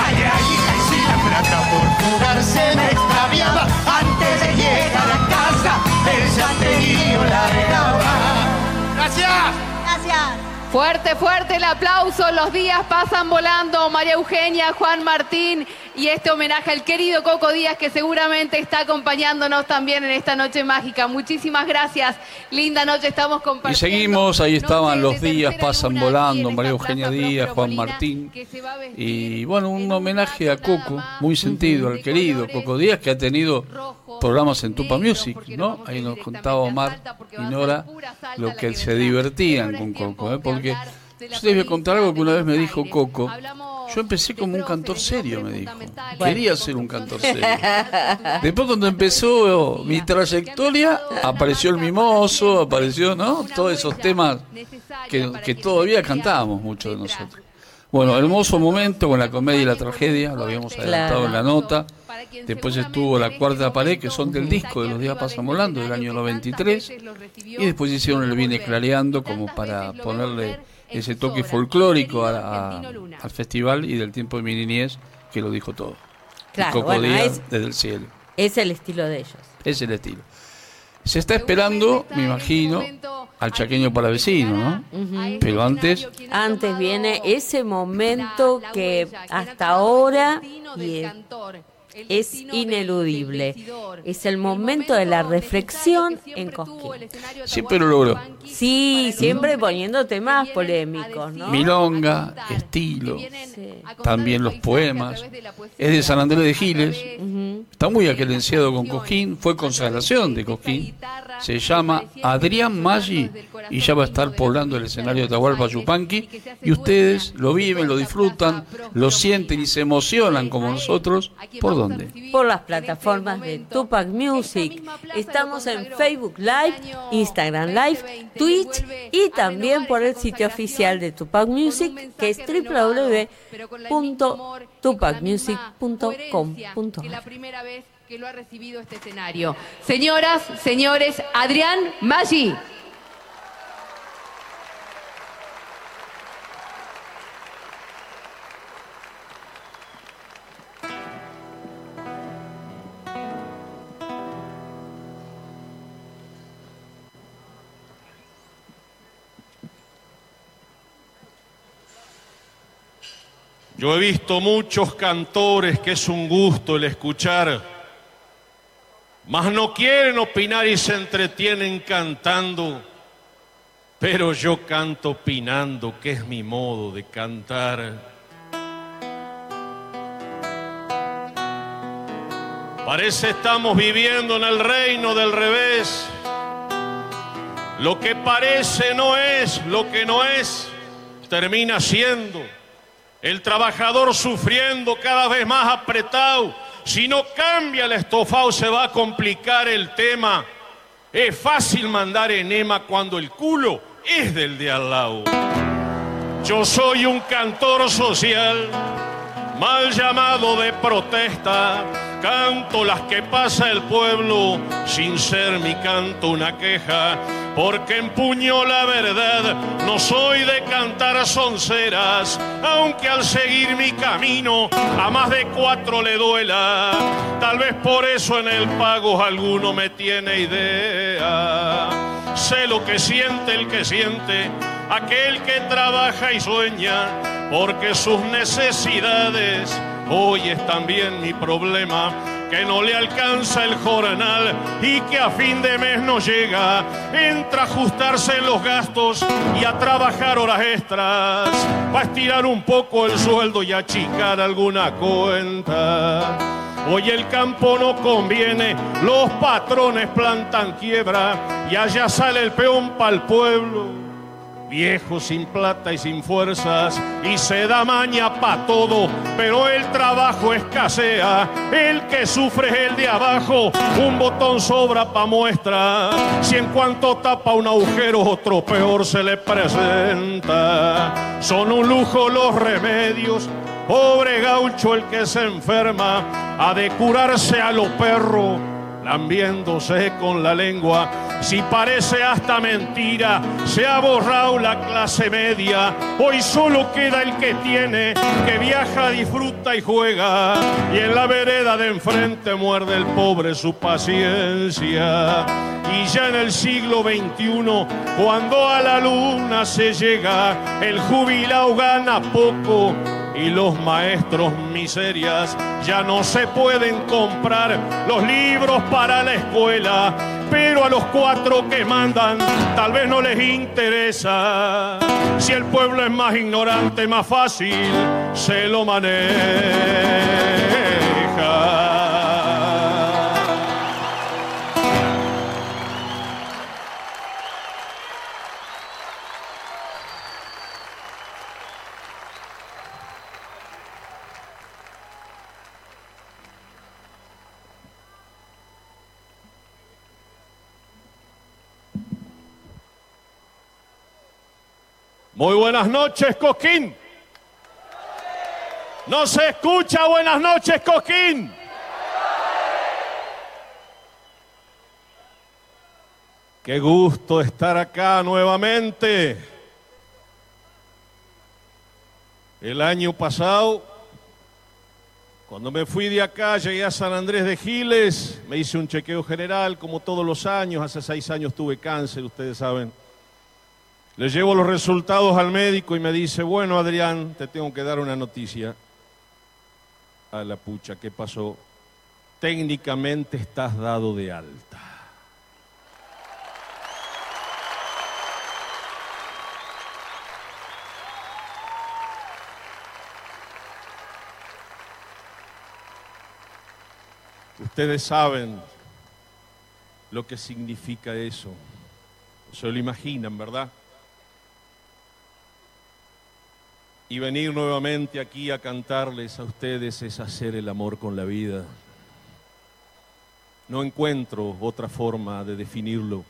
Ay, ay, ay, si la plata por jugar se me extraviaba se llega a la casa del santerío la regaba. ¡Gracias! Gracias. Fuerte, fuerte el aplauso. Los días pasan volando. María Eugenia, Juan Martín y este homenaje al querido Coco Díaz que seguramente está acompañándonos también en esta noche mágica. Muchísimas gracias. Linda noche, estamos Y compartiendo. seguimos, ahí estaban los días, pasan volando, María Eugenia Díaz, Juan Martín. Y bueno, un homenaje a Coco, muy sentido, al querido Coco Díaz, que ha tenido programas en Tupa Music, ¿no? Ahí nos contaba Omar y Nora lo que se divertían con Coco, ¿eh? Porque yo les voy a contar algo que una vez me dijo Coco. Yo empecé como un cantor serio, me dijo. Quería ser un cantor serio. Después cuando empezó mi trayectoria, apareció el mimoso, apareció, ¿no? Todos esos temas que, que todavía cantábamos muchos de nosotros. Bueno, hermoso momento con la comedia y la tragedia, lo habíamos adelantado en la nota. Después estuvo la cuarta pared, que son del disco de Los días pasan volando, del año 93. Y después hicieron el Viene Clareando como para ponerle ese toque folclórico a- a- al festival y del tiempo de mi niñez, que lo dijo todo. Claro, bueno, es- desde el cielo. Es el estilo de ellos. Es el estilo. Se está esperando, me imagino, al chaqueño para vecino, ¿no? Ujú. Pero antes, Antes viene ese momento que hasta ahora y es- ineludible. Es el momento de la reflexión en Cosquín. siempre lo logró. Sí, siempre poniendo temas polémicos, ¿no? Milonga, estilo, también los poemas. Es de San Andrés de Giles. Está muy aquerenciado con Cosquín. Fue consagración de Cosquín. Se llama Adrián Maggi y ya va a estar poblando el escenario de Tahualpa Yupanqui. Y ustedes lo viven, lo disfrutan, lo sienten y se emocionan como nosotros. ¿Por dónde? Por las plataformas de Tupac Music. Estamos en Facebook Live, Instagram Live, Twitch y también por el sitio oficial de Tupac Music que es www.tupacmusic.com.ar. Es la primera vez que lo ha recibido este escenario. Señoras, señores, Adrián Maggi. Yo he visto muchos cantores que es un gusto el escuchar, mas no quieren opinar y se entretienen cantando, pero yo canto opinando, que es mi modo de cantar. Parece estamos viviendo en el reino del revés. Lo que parece no es, lo que no es, termina siendo. El trabajador sufriendo cada vez más apretado. Si no cambia el estofado se va a complicar el tema. Es fácil mandar enema cuando el culo es del de al lado. Yo soy un cantor social, mal llamado de protesta. Canto las que pasa el pueblo, sin ser mi canto una queja, porque empuño la verdad. No soy de cantar sonceras, aunque al seguir mi camino a más de cuatro le duela. Tal vez por eso en el pago alguno me tiene idea. Sé lo que siente el que siente, aquel que trabaja y sueña, porque sus necesidades hoy es también mi problema. Que no le alcanza el jornal y que a fin de mes no llega. Entra a ajustarse los gastos y a trabajar horas extras. Va a estirar un poco el sueldo y achicar alguna cuenta. Hoy el campo no conviene, los patrones plantan quiebra y allá sale el peón pa'l pueblo. Viejo sin plata y sin fuerzas y se da maña pa' todo, pero el trabajo escasea, el que sufre es el de abajo, un botón sobra pa' muestra, si en cuanto tapa un agujero otro peor se le presenta. Son un lujo los remedios, pobre gaucho el que se enferma, ha de curarse a los perros lambiéndose con la lengua. Si parece hasta mentira, se ha borrado la clase media. Hoy solo queda el que tiene, que viaja, disfruta y juega. Y en la vereda de enfrente muerde el pobre su paciencia. Y ya en el siglo XXI, cuando a la luna se llega, el jubilado gana poco y los maestros miserias ya no se pueden comprar los libros para la escuela, pero a los cuatro que mandan tal vez no les interesa. Si el pueblo es más ignorante, más fácil se lo maneja. Muy buenas noches, Coquín. No se escucha buenas noches, Coquín. Qué gusto estar acá nuevamente. El año pasado, cuando me fui de acá, llegué a San Andrés de Giles, me hice un chequeo general, como todos los años, hace seis años tuve cáncer, ustedes saben. Le llevo los resultados al médico y me dice, bueno Adrián, te tengo que dar una noticia. A la pucha, ¿qué pasó? Técnicamente estás dado de alta. Ustedes saben lo que significa eso. Se lo imaginan, ¿verdad? Y venir nuevamente aquí a cantarles a ustedes es hacer el amor con la vida. No encuentro otra forma de definirlo.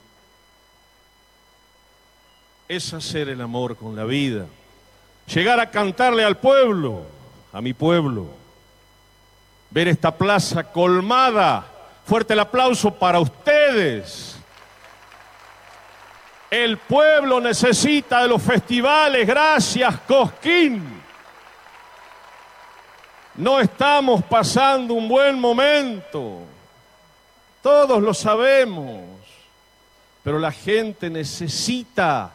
Es hacer el amor con la vida. Llegar a cantarle al pueblo, a mi pueblo. Ver esta plaza colmada. Fuerte el aplauso para ustedes. El pueblo necesita de los festivales. Gracias, Cosquín. No estamos pasando un buen momento. Todos lo sabemos. Pero la gente necesita.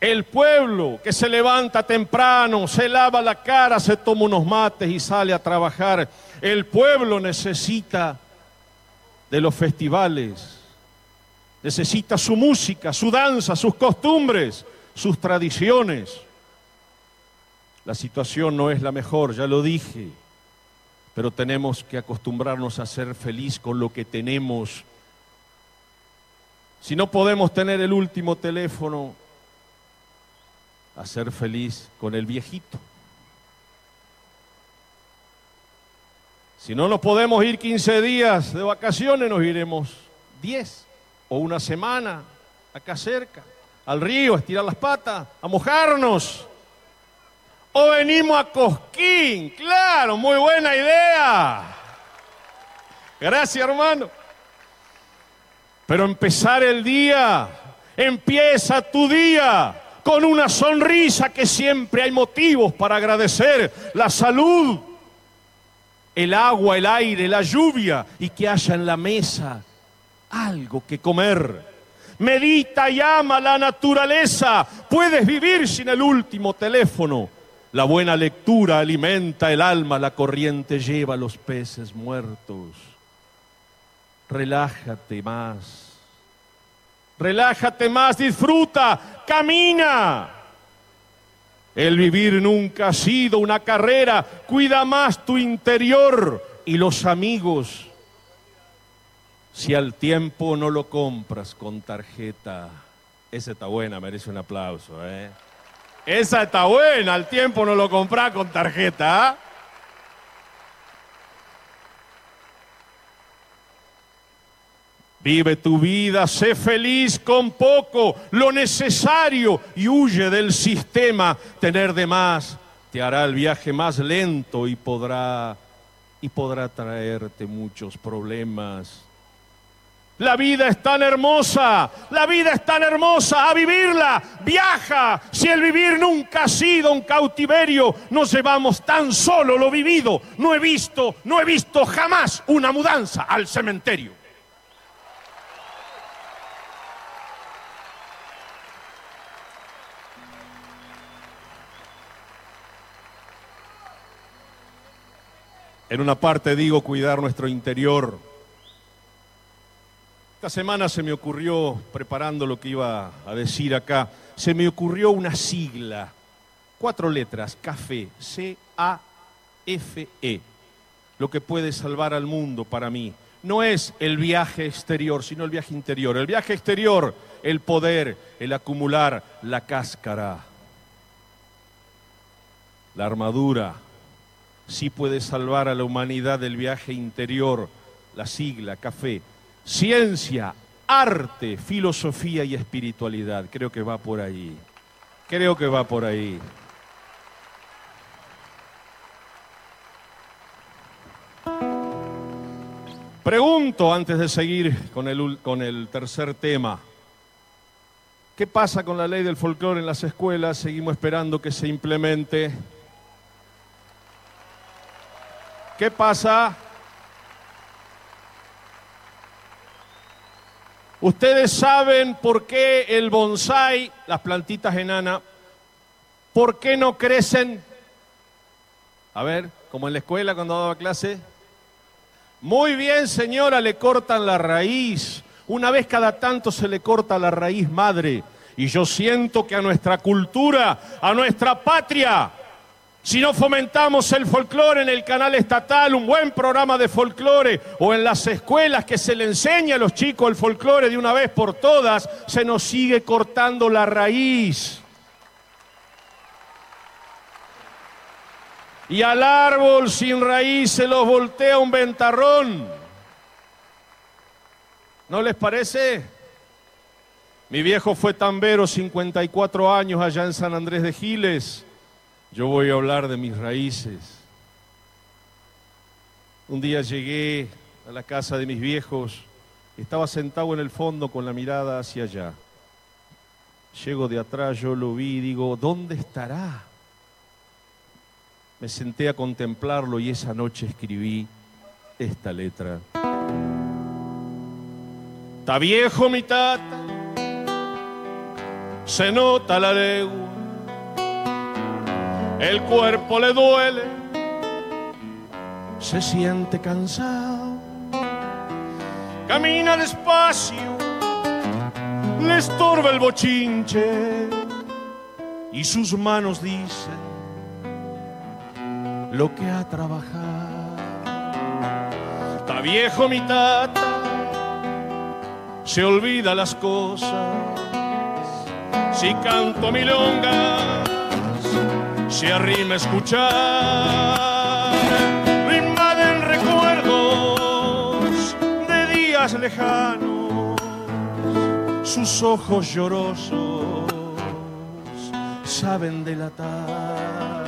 El pueblo que se levanta temprano, se lava la cara, se toma unos mates y sale a trabajar. El pueblo necesita de los festivales necesita su música, su danza, sus costumbres, sus tradiciones. La situación no es la mejor, ya lo dije, pero tenemos que acostumbrarnos a ser feliz con lo que tenemos. Si no podemos tener el último teléfono, a ser feliz con el viejito. Si no nos podemos ir 15 días de vacaciones, nos iremos 10 o una semana acá cerca, al río, a estirar las patas, a mojarnos. O venimos a Cosquín, claro, muy buena idea. Gracias, hermano. Pero empezar el día, empieza tu día con una sonrisa que siempre hay motivos para agradecer, la salud, el agua, el aire, la lluvia y que haya en la mesa algo que comer. Medita y ama la naturaleza. Puedes vivir sin el último teléfono. La buena lectura alimenta el alma, la corriente lleva los peces muertos. Relájate más. Relájate más, disfruta, camina. El vivir nunca ha sido una carrera. Cuida más tu interior y los amigos si al tiempo no lo compras con tarjeta, esa está buena, merece un aplauso. ¿eh? Esa está buena, al tiempo no lo compras con tarjeta. ¿ah? Vive tu vida, sé feliz con poco, lo necesario y huye del sistema. Tener de más te hará el viaje más lento y podrá y podrá traerte muchos problemas. La vida es tan hermosa, la vida es tan hermosa, a vivirla, viaja. Si el vivir nunca ha sido un cautiverio, nos llevamos tan solo lo vivido. No he visto, no he visto jamás una mudanza al cementerio. En una parte digo cuidar nuestro interior esta semana se me ocurrió, preparando lo que iba a decir acá, se me ocurrió una sigla, cuatro letras, café, C-A-F-E, lo que puede salvar al mundo para mí. No es el viaje exterior, sino el viaje interior. El viaje exterior, el poder, el acumular, la cáscara, la armadura, sí puede salvar a la humanidad del viaje interior, la sigla, café. Ciencia, arte, filosofía y espiritualidad. Creo que va por ahí. Creo que va por ahí. Pregunto antes de seguir con el, con el tercer tema. ¿Qué pasa con la ley del folclore en las escuelas? Seguimos esperando que se implemente. ¿Qué pasa? Ustedes saben por qué el bonsai, las plantitas enanas, ¿por qué no crecen? A ver, como en la escuela cuando daba clase. Muy bien, señora, le cortan la raíz. Una vez cada tanto se le corta la raíz madre. Y yo siento que a nuestra cultura, a nuestra patria, si no fomentamos el folclore en el canal estatal, un buen programa de folclore, o en las escuelas que se le enseña a los chicos el folclore de una vez por todas, se nos sigue cortando la raíz. Y al árbol sin raíz se los voltea un ventarrón. ¿No les parece? Mi viejo fue tambero, 54 años allá en San Andrés de Giles. Yo voy a hablar de mis raíces. Un día llegué a la casa de mis viejos, estaba sentado en el fondo con la mirada hacia allá. Llego de atrás, yo lo vi y digo, ¿dónde estará? Me senté a contemplarlo y esa noche escribí esta letra. Está viejo mi tata, se nota la legua, el cuerpo le duele, se siente cansado, camina despacio, le estorba el bochinche. Y sus manos dicen lo que ha trabajado. Está viejo mi tata, se olvida las cosas. Si canto milongas, se arrima a escuchar. Lo invaden recuerdos de días lejanos, sus ojos llorosos saben delatar.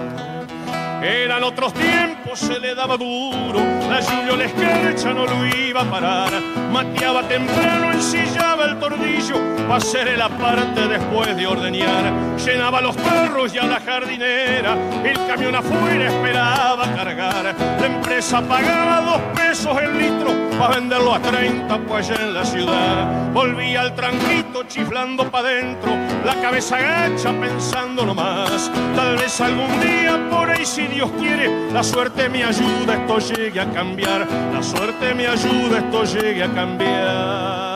Eran otros tiempos, se le daba duro, la lluvia la escarcha no lo iba a parar. Mateaba temprano, ensillaba el tornillo, para hacer la parte después de ordeñar. Llenaba los perros y a la jardinera, el camión afuera esperaba cargar. La empresa pagaba dos pesos el litro, para venderlo a 30 pues en la ciudad. Volvía al tranquito chiflando pa' dentro, la cabeza agacha pensando nomás. Tal vez algún día por ahí si Dios quiere, la suerte me ayuda, esto llegue a cambiar. La suerte me ayuda, esto llegue a cambiar.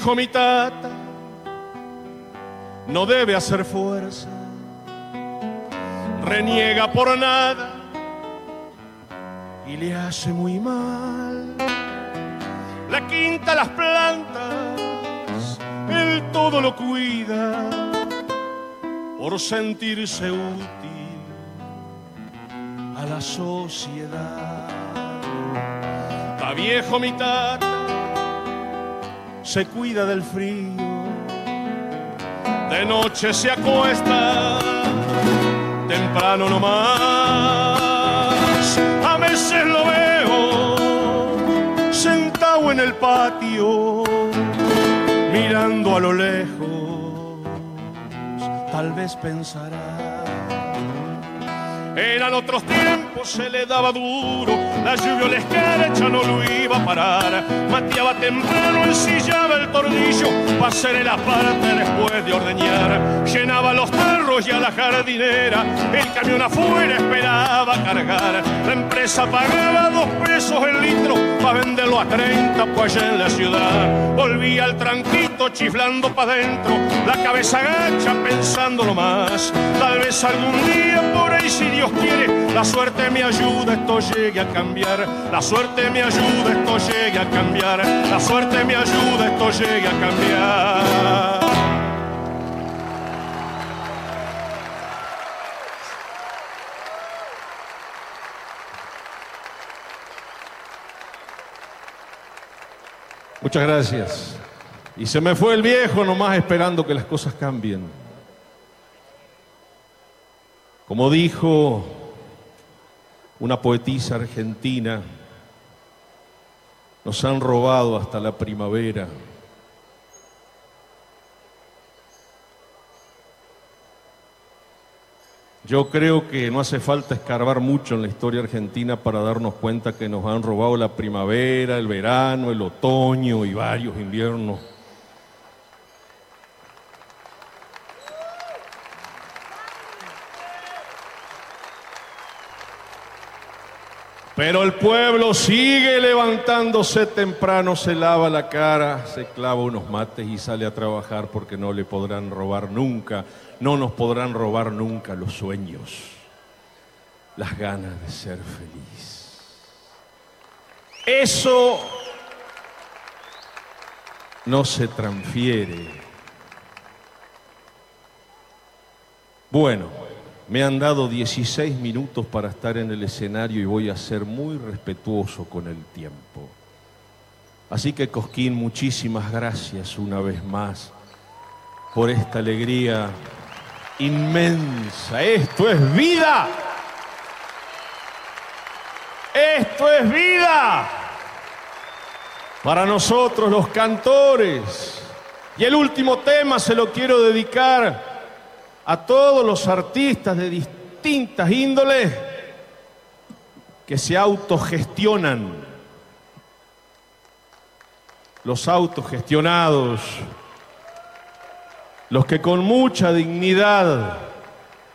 Viejo mi tata, no debe hacer fuerza, reniega por nada y le hace muy mal. La quinta, las plantas, él todo lo cuida por sentirse útil a la sociedad. Está viejo mi tata, se cuida del frío, de noche se acuesta, temprano nomás. A veces lo veo sentado en el patio, mirando a lo lejos, tal vez pensará. Eran otros tiempos, se le daba duro, la lluvia o la escarcha no lo iba a parar. Mateaba temprano, ensillaba el tornillo, para hacer la parte después de ordeñar. Llenaba los tarros y a la jardinera, el camión afuera esperaba cargar. La empresa pagaba dos pesos el litro, para venderlo a 30 pues allá en la ciudad. Volvía al tranquito chiflando para adentro, la cabeza agacha pensándolo más. Tal vez algún día por ahí si Dios quiere, la suerte me ayuda, esto llegue a cambiar. La suerte me ayuda, esto llegue a cambiar. La suerte me ayuda, esto llegue a cambiar. Muchas gracias. Y se me fue el viejo nomás esperando que las cosas cambien. Como dijo una poetisa argentina, nos han robado hasta la primavera. Yo creo que no hace falta escarbar mucho en la historia argentina para darnos cuenta que nos han robado la primavera, el verano, el otoño y varios inviernos. Pero el pueblo sigue levantándose temprano, se lava la cara, se clava unos mates y sale a trabajar porque no le podrán robar nunca, no nos podrán robar nunca los sueños, las ganas de ser feliz. Eso no se transfiere. Bueno, me han dado 16 minutos para estar en el escenario y voy a ser muy respetuoso con el tiempo. Así que Cosquín, muchísimas gracias una vez más por esta alegría inmensa. Esto es vida. Esto es vida. Para nosotros los cantores. Y el último tema se lo quiero dedicar a todos los artistas de distintas índoles que se autogestionan. Los autogestionados, los que con mucha dignidad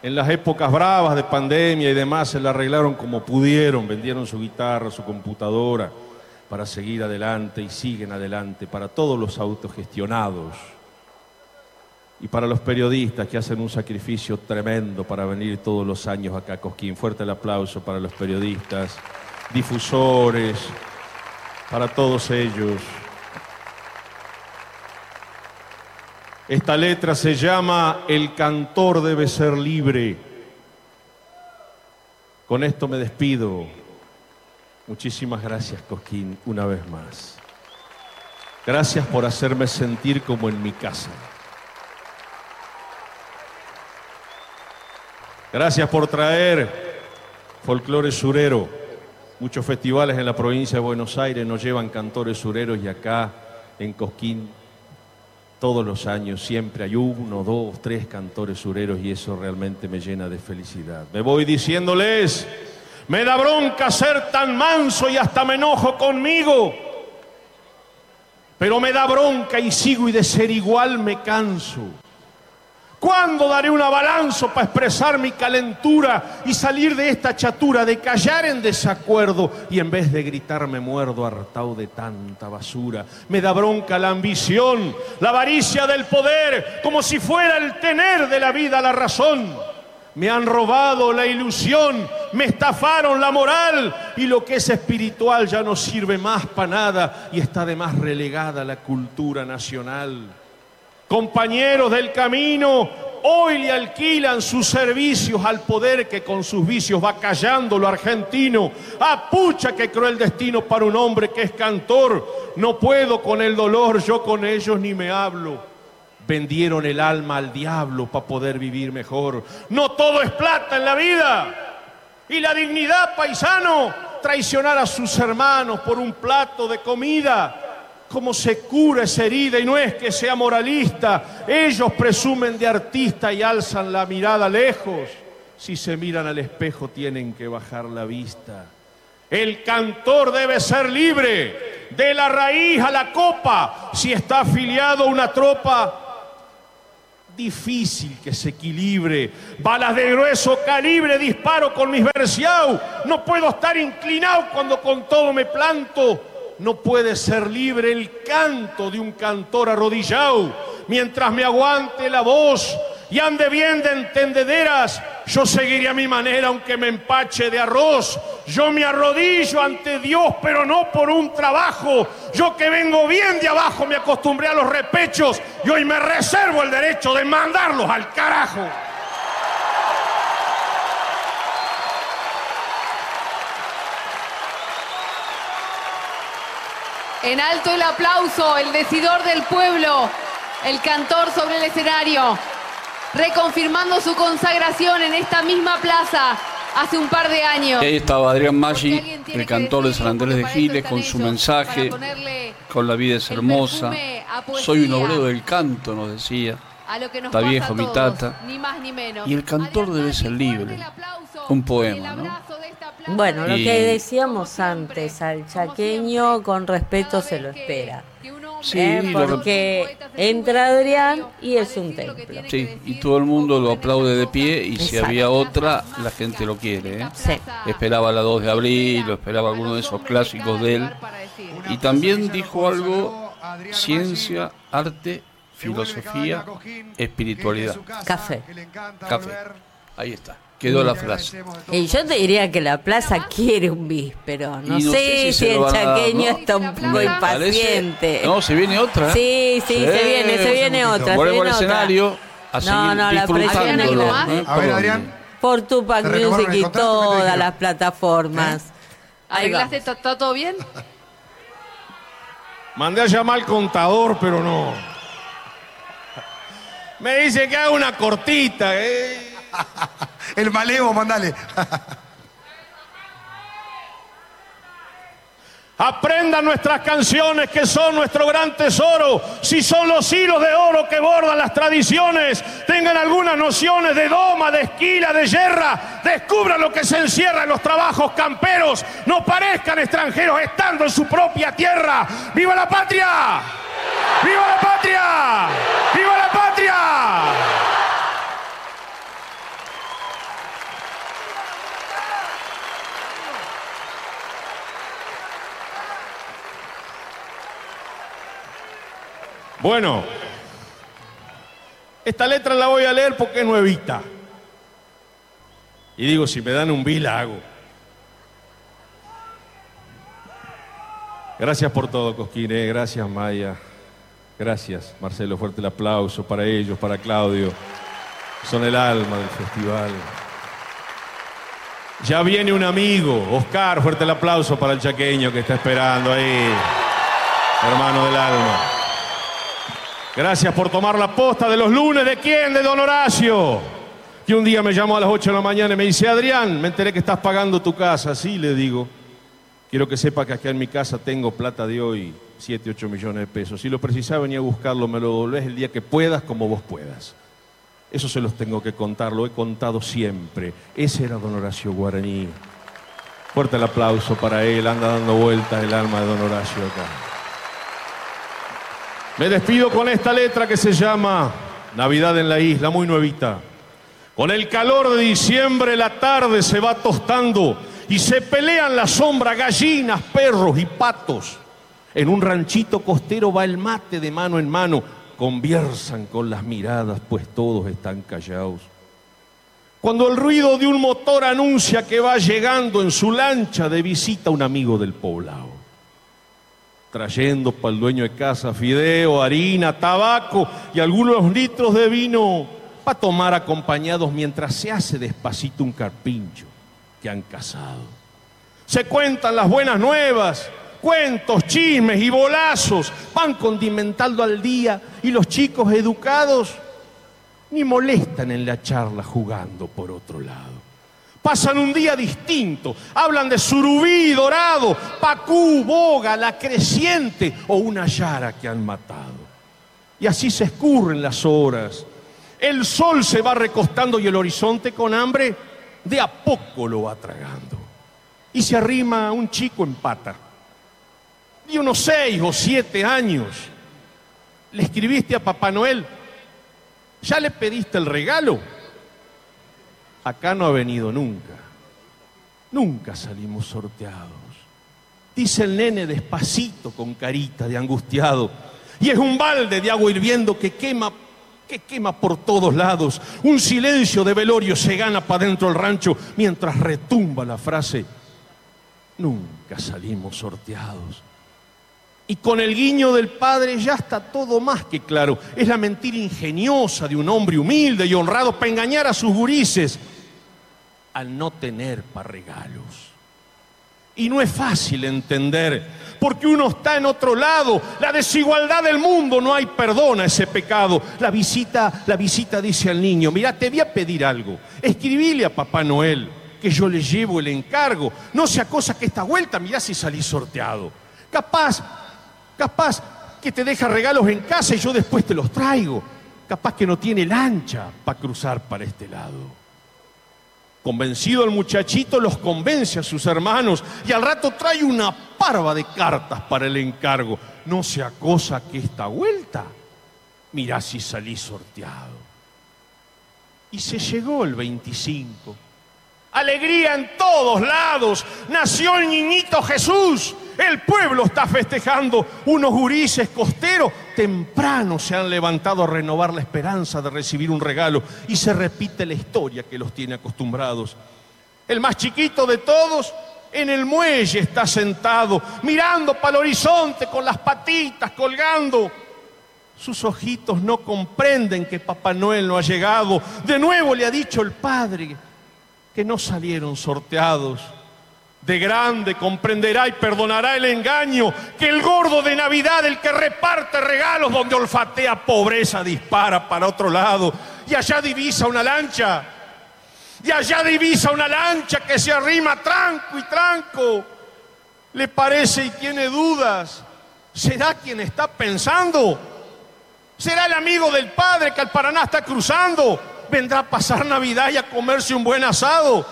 en las épocas bravas de pandemia y demás se la arreglaron como pudieron, vendieron su guitarra, su computadora para seguir adelante y siguen adelante, para todos los autogestionados y para los periodistas que hacen un sacrificio tremendo para venir todos los años acá Cosquín. Fuerte el aplauso para los periodistas, difusores, para todos ellos. Esta letra se llama El cantor debe ser libre. Con esto me despido. Muchísimas gracias, Cosquín, una vez más. Gracias por hacerme sentir como en mi casa. Gracias por traer folclore surero. Muchos festivales en la provincia de Buenos Aires nos llevan cantores sureros y acá en Cosquín todos los años siempre hay uno, dos, tres cantores sureros y eso realmente me llena de felicidad. Me voy diciéndoles, me da bronca ser tan manso y hasta me enojo conmigo, pero me da bronca y sigo y de ser igual me canso. ¿Cuándo daré una balanza para expresar mi calentura y salir de esta chatura, de callar en desacuerdo y en vez de gritar me muerdo hartado de tanta basura? Me da bronca la ambición, la avaricia del poder, como si fuera el tener de la vida la razón. Me han robado la ilusión, me estafaron la moral y lo que es espiritual ya no sirve más para nada y está de más relegada la cultura nacional. Compañeros del camino, hoy le alquilan sus servicios al poder que con sus vicios va callando lo argentino. Ah, pucha, qué cruel destino para un hombre que es cantor. No puedo con el dolor, yo con ellos ni me hablo. Vendieron el alma al diablo para poder vivir mejor. No todo es plata en la vida. Y la dignidad, paisano, traicionar a sus hermanos por un plato de comida cómo se cura esa herida y no es que sea moralista. Ellos presumen de artista y alzan la mirada lejos. Si se miran al espejo tienen que bajar la vista. El cantor debe ser libre, de la raíz a la copa. Si está afiliado a una tropa, difícil que se equilibre. Balas de grueso calibre disparo con mis versiau. No puedo estar inclinado cuando con todo me planto. No puede ser libre el canto de un cantor arrodillado. Mientras me aguante la voz y ande bien de entendederas, yo seguiré a mi manera aunque me empache de arroz. Yo me arrodillo ante Dios, pero no por un trabajo. Yo que vengo bien de abajo me acostumbré a los repechos y hoy me reservo el derecho de mandarlos al carajo. En alto el aplauso, el decidor del pueblo, el cantor sobre el escenario, reconfirmando su consagración en esta misma plaza hace un par de años. Y ahí estaba Adrián Maggi, el cantor de San Andrés de Giles, con su mensaje, con La vida es hermosa. Soy un obrero del canto, nos decía. A lo que nos Está pasa viejo a mi tata. Ni más ni menos. Y el cantor debe ser libre. Un poema, ¿no? Bueno, lo Y- que decíamos antes, al chaqueño con respeto se lo espera. Sí, ¿eh? lo- porque entra Adrián y es un templo. Sí, y todo el mundo lo aplaude de pie y si había otra, la gente lo quiere. ¿eh? Sí. Esperaba la 2 de abril, o esperaba alguno de esos clásicos de él. Y también dijo algo, ciencia, arte, filosofía, espiritualidad. Café. Café. Ahí está, quedó la frase. Y yo te diría que la plaza quiere un bis, pero no, no sé, sé si el a dar, chaqueño ¿no? está un poco Me parece- impaciente. No, se viene otra. ¿eh? Sí, sí, se viene, se viene otra. se Volvemos viene al otra. escenario a No, no, la. ¿eh? A ¿Por ver? Adrián. Por Tupac ¿Te renovaron Music y todas las plataformas. Ahí va. ¿Arreglaste? ¿Está está todo bien? Mandé a llamar al contador, pero no. Me dice que haga una cortita. ¿eh? El malevo, mandale. Aprendan nuestras canciones que son nuestro gran tesoro. Si son los hilos de oro que bordan las tradiciones, tengan algunas nociones de doma, de esquila, de yerra. Descubran lo que se encierra en los trabajos camperos. No parezcan extranjeros estando en su propia tierra. ¡Viva la patria! ¡Viva la patria! ¡Viva la patria! Bueno, esta letra la voy a leer porque es nuevita. Y digo, si me dan un bill, la hago. Gracias por todo, Cosquine. Gracias, Maya. Gracias, Marcelo. Fuerte el aplauso para ellos, para Claudio. Son el alma del festival. Ya viene un amigo, Oscar. Fuerte el aplauso para el chaqueño que está esperando ahí. Hermano del alma. Gracias por tomar la posta de los lunes. ¿De quién? De Don Horacio. Que un día me llamó a las 8 de la mañana y me dice, Adrián, me enteré que estás pagando tu casa. Sí, le digo. Quiero que sepa que acá en mi casa tengo plata de hoy, 7, 8 millones de pesos. Si lo precisaba, venía a buscarlo, me lo doblés el día que puedas, como vos puedas. Eso se los tengo que contar, lo he contado siempre. Ese era Don Horacio Guaraní. Fuerte el aplauso para él, anda dando vueltas el alma de Don Horacio acá. Me despido con esta letra que se llama Navidad en la isla, muy nuevita. Con el calor de diciembre la tarde se va tostando y se pelean la sombra gallinas, perros y patos. En un ranchito costero va el mate de mano en mano, conversan con las miradas, pues todos están callados. Cuando el ruido de un motor anuncia que va llegando en su lancha de visita un amigo del poblado trayendo para el dueño de casa fideo, harina, tabaco y algunos litros de vino para tomar acompañados mientras se hace despacito un carpincho han. Se cuentan las buenas nuevas, cuentos, chismes y bolazos, van condimentando al día y los chicos educados ni molestan en la charla jugando por otro lado. Pasan un día distinto. Hablan de surubí dorado, pacú, boga, la creciente o una yara que han matado. Y así se escurren las horas. El sol se va recostando y el horizonte con hambre de a poco lo va tragando. Y se arrima un chico en pata. De unos seis o siete años. Le escribiste a Papá Noel. ¿Ya le pediste el regalo? Acá no ha venido nunca. Nunca salimos sorteados. Dice el nene despacito con carita de angustiado. Y es un balde de agua hirviendo que quema, que quema por todos lados. Un silencio de velorio se gana para dentro del rancho mientras retumba la frase. Nunca salimos sorteados. Y con el guiño del padre ya está todo más que claro. Es la mentira ingeniosa de un hombre humilde y honrado para engañar a sus gurises al no tener para regalos. Y no es fácil entender, porque uno está en otro lado. La desigualdad del mundo no hay perdón a ese pecado. La visita, la visita dice al niño, mira, te voy a pedir algo. Escribile a Papá Noel que yo le llevo el encargo. No sea cosa que esta vuelta, mirá si salí sorteado. Capaz, capaz que te deja regalos en casa y yo después te los traigo. Capaz que no tiene lancha para cruzar para este lado. Convencido el muchachito los convence a sus hermanos y al rato trae una parva de cartas para el encargo. No sea cosa que esta vuelta, mirá si salí sorteado. Y se llegó el 25. Alegría en todos lados. Nació el niñito Jesús. El pueblo está festejando. Unos gurises costeros temprano se han levantado a renovar la esperanza de recibir un regalo. Y se repite la historia que los tiene acostumbrados. El más chiquito de todos en el muelle está sentado, mirando para el horizonte con las patitas colgando. Sus ojitos no comprenden que Papá Noel no ha llegado. De nuevo le ha dicho el padre que no salieron sorteados. De grande comprenderá y perdonará el engaño que el gordo de Navidad, el que reparte regalos donde olfatea pobreza, dispara para otro lado y allá divisa una lancha. Y allá divisa una lancha que se arrima tranco y tranco. Le parece y tiene dudas. ¿Será quien está pensando? ¿Será el amigo del padre que al Paraná está cruzando? Vendrá a pasar Navidad y a comerse un buen asado.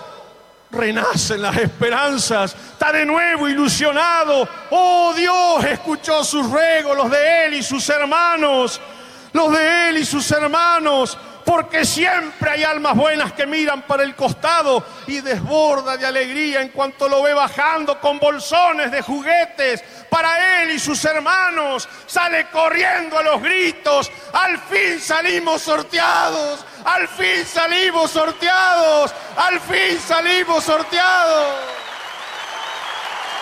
Renacen las esperanzas, está de nuevo ilusionado. Oh Dios, escuchó sus ruegos, los de él y sus hermanos, los de él y sus hermanos, porque siempre hay almas buenas que miran para el costado y desborda de alegría en cuanto lo ve bajando con bolsones de juguetes para él y sus hermanos. Sale corriendo a los gritos. Al fin salimos sorteados. Al fin salimos sorteados. Al fin salimos sorteados.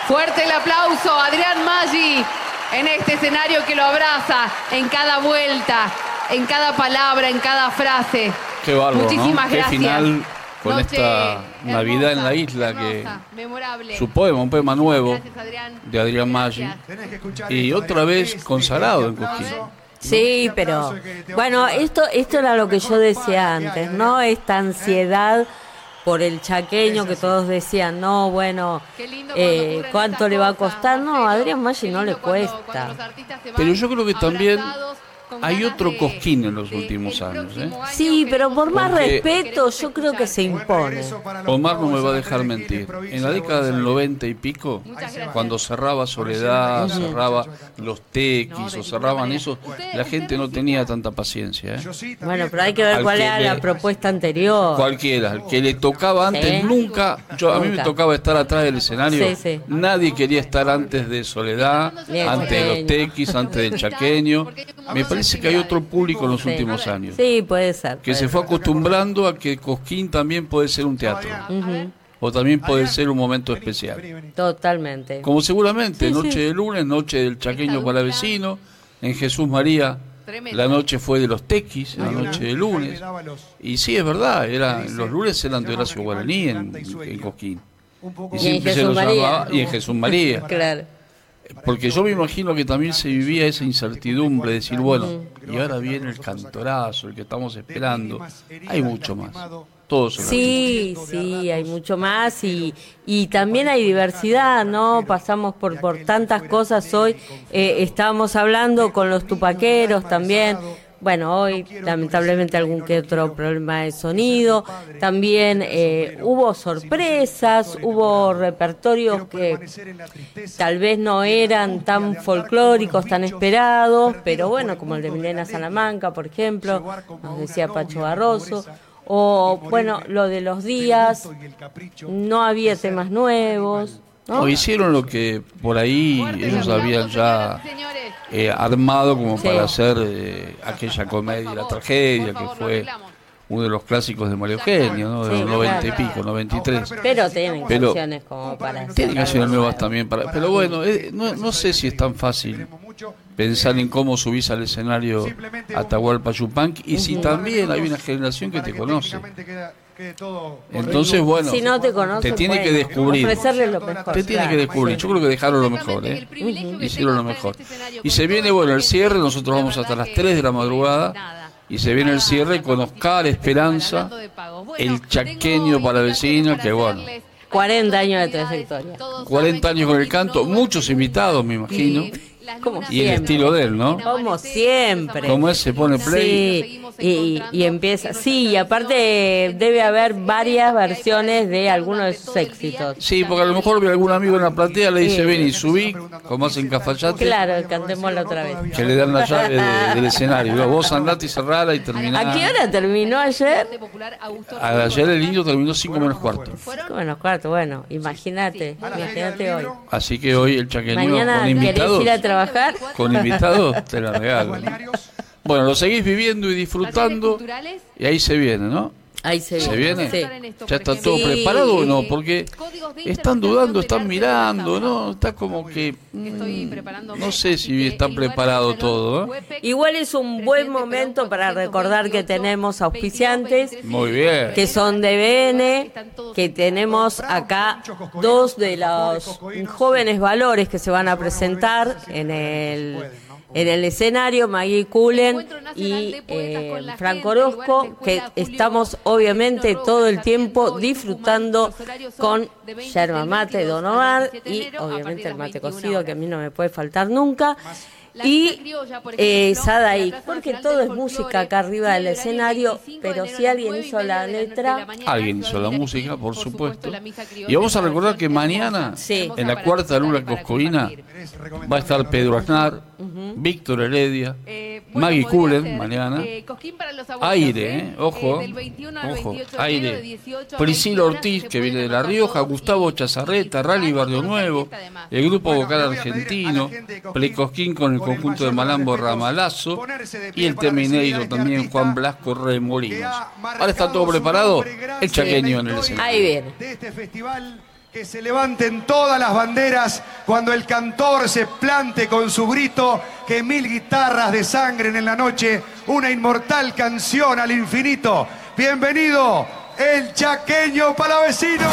Fuerte el aplauso Adrián Maggi en este escenario que lo abraza en cada vuelta, en cada palabra, en cada frase. Qué bárbaro, Muchísimas ¿no? Qué gracias. final con Noche esta Navidad en la isla que su poema, un poema nuevo de Adrián Maggi y otra vez consagrado en Cosquín. Sí, pero bueno, esto esto era lo que yo decía antes, ¿no? Esta ansiedad por el chaqueño que todos decían, no, bueno, eh, ¿cuánto le va a costar? No, a Adrián Maggi no le cuesta. Pero yo creo que también hay otro Cosquín en los últimos años. ¿eh? Sí, pero por más Porque- respeto yo creo que se impone. Omar no me va a dejar mentir. En la década del 90 y pico, cuando cerraba Soledad, cerraba los tequis o cerraban eso, la gente no tenía tanta paciencia. ¿eh? Bueno, pero hay que ver Al cuál era la propuesta anterior. Cualquiera, el que le tocaba antes, Sí. nunca, yo a mí me tocaba estar atrás del escenario, Sí, sí. nadie quería estar antes de Soledad, antes de los tequis, antes del chaqueño. Me parece que hay otro público en los últimos años, Sí, puede ser. que puede se fue acostumbrando a que Cosquín también puede ser un teatro, o también puede ser un momento especial. Totalmente. Como seguramente Sí, Noche sí. de lunes, Noche del chaqueño para vecino, en Jesús María, la noche fue de los tequis, la noche de lunes. Y sí, es verdad, era, los lunes eran de Horacio Guaraní en, en Cosquín. Y Y en siempre se Jesús los María. llamaba, y en Jesús María. Claro. Porque yo me imagino que también se vivía esa incertidumbre de decir, bueno, y ahora viene el cantorazo, el que estamos esperando. Hay mucho más. Todos Sí, sí, hay mucho más y, y también hay diversidad, ¿no? Pasamos por, por tantas cosas hoy. Eh, estábamos hablando con los tupaqueros también. Bueno, hoy lamentablemente algún que otro problema de sonido. También eh, hubo sorpresas, hubo repertorios que tal vez no eran tan folclóricos, tan esperados, pero bueno, como el de Milena Salamanca, por ejemplo, nos decía Pacho Barroso. O bueno, lo de los días, no había temas nuevos. ¿No? O hicieron lo que por ahí ellos habían ya eh, armado como Sí. para hacer eh, aquella comedia, la tragedia, que fue uno de los clásicos de Mario Eugenio, ¿no? de Sí, los 90 y pico, 93. Pero tienen Pero- canciones como para Tiene hacer canciones nuevas también, para, pero bueno, eh, no, no sé si es tan fácil pensar en cómo subís al escenario Atahualpa Yupanqui y si también hay una generación que te conoce. Entonces, bueno, si no te conoce, te tiene que descubrir. ofrecerle lo mejor. Te tiene claro. que descubrir. Yo creo que dejaron lo mejor, ¿eh? Hicieron lo mejor. Y se viene, bueno, el cierre. Nosotros vamos hasta las 3 de la madrugada. Y se viene el cierre con Oscar Esperanza, el chaqueño para vecino, que bueno, 40 años de trayectoria. 40 años con el canto, muchos invitados, me imagino. Como Y el estilo de él, ¿no? Como siempre. Como él se pone play. Sí, y, y empieza. Sí, y aparte debe haber varias versiones de algunos de sus éxitos. Sí, porque a lo mejor ve algún amigo en la platea, le dice, Sí. ven y subí, como hacen Cafayate, Claro, cantémosla otra vez. que le dan la llave de- del escenario. Vos andate y cerrala y terminá. ¿A qué hora terminó ayer? Ayer el indio terminó 5 menos cuarto. Cinco menos cuarto, bueno, imagínate, imagínate hoy. Así que hoy el chaqueño Mañana con invitados. ir a trabajar. Con invitados te la regalo. Bueno, lo seguís viviendo y disfrutando. Y ahí se viene, ¿no? Ahí se ¿Se viene. Sí. ¿Ya está todo Sí. preparado o no? Porque están dudando, están mirando, ¿no? Está como que... mm, no sé si está preparado todo, ¿eh? Igual es un buen momento para recordar que tenemos auspiciantes Muy bien. que son de BN, que tenemos acá dos de los jóvenes valores que se van a presentar en el en el escenario, Maggie Cullen y eh, Franco Orozco, que estamos obviamente todo el tiempo disfrutando con yerba mate Don Omar y obviamente el mate cocido, que a mí no me puede faltar nunca. Y eh, Sadaik, porque todo es música acá arriba del escenario, pero si alguien hizo la letra, Alguien hizo la música, por supuesto. Y vamos a recordar que mañana, en la cuarta luna coscoína, va a estar Pedro Aznar, Víctor Heredia, Maggie Cullen, mañana. Aire, ¿eh? Ojo, ojo, aire. Priscila Ortiz, que viene de La Rioja, Gustavo Chazarreta, Rally Barrio Nuevo, el grupo vocal argentino, Plecosquín con el conjunto de Malambo Ramalazo y el tema inédito también Juan Blasco Remolinos. Ahora está todo preparado, el chaqueño en el escenario. ahí viene. de este festival. Que se levanten todas las banderas cuando el cantor se plante con su grito, que mil guitarras de sangre en la noche, una inmortal canción al infinito. Bienvenido, el chaqueño palavecino.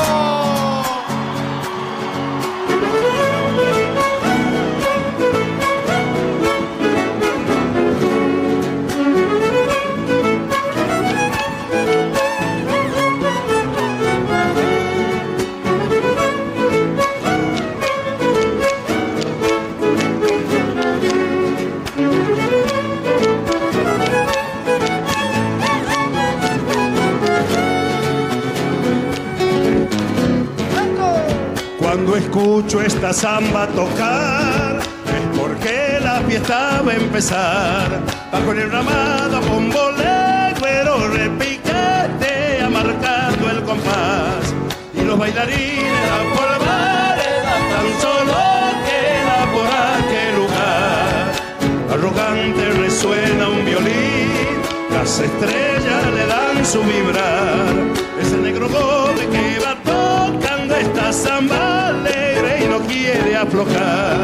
Escucho esta samba tocar, es porque la fiesta va a empezar. Bajo el ramado con boleguero repiquete, marcando el compás. Y los bailarines la polvareda tan solo queda por aquel lugar. Arrogante resuena un violín, las estrellas le dan su vibrar. Ese negro doble que va tocando esta no quiere aflojar.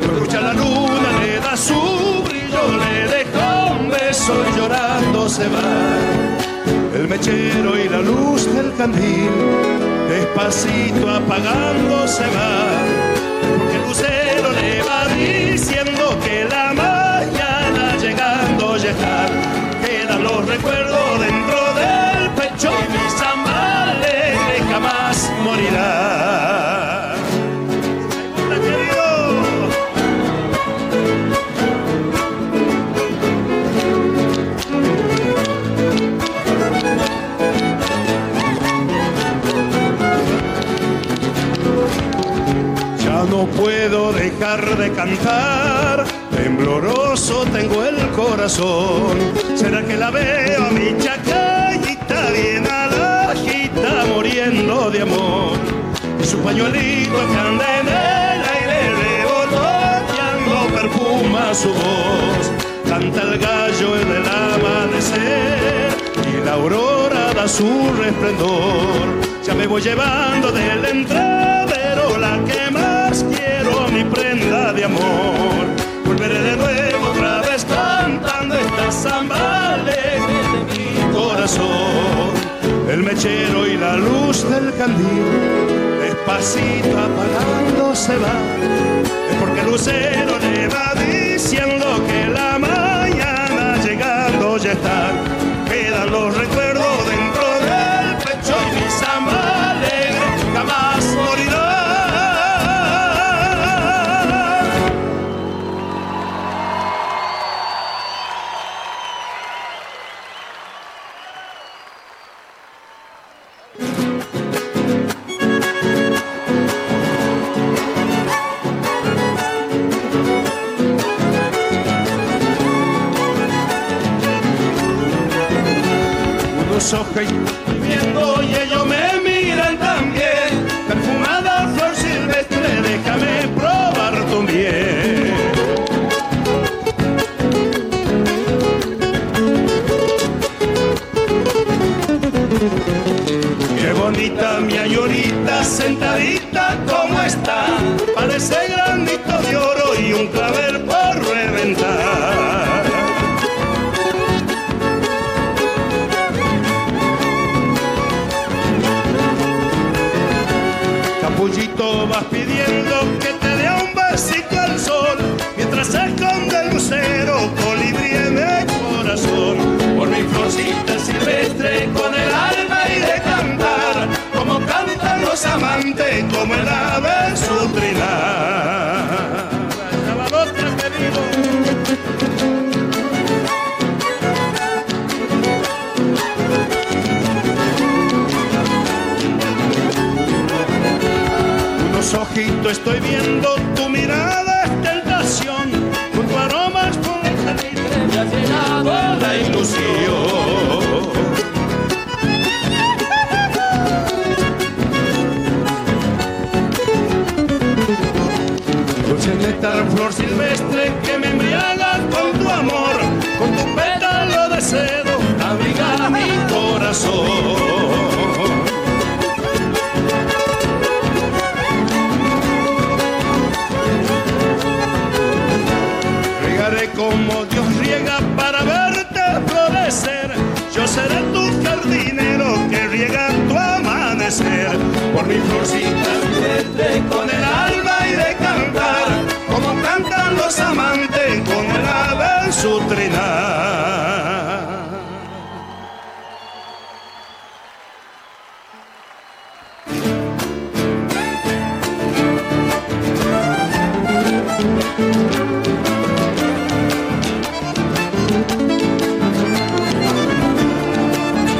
Lo escucha la luna, le da su brillo, le deja un beso y llorando se va. El mechero y la luz del candil, despacito apagando se va. El lucero le va diciendo que la mañana llegando ya está. Quedan los recuerdos dentro del pecho y mi samba alegre jamás morirá. No puedo dejar de cantar, tembloroso tengo el corazón. ¿Será que la veo a mi chacallita bien alajita muriendo de amor? Y su pañuelito que anda en el aire revoloteando perfuma su voz. Canta el gallo en el amanecer y la aurora da su resplendor. Ya me voy llevando del entradero la que más mi prenda de amor. Volveré de nuevo otra vez cantando esta samba de mi corazón. El mechero y la luz del candil, despacito apagando se va. Es porque el lucero le va diciendo que la mañana llegando ya está. Quedan los recuerdos Unos ojos como el ave su trinar. Unos ojitos estoy viendo silvestre que me embriaga con tu amor, con tu pétalo de cedo, abriga mi corazón. Regaré como Dios riega para verte florecer. Yo seré tu jardinero que riega tu amanecer. Por mi florcita con el alma y de cantar. Cantan los amantes con el ave en su trinar.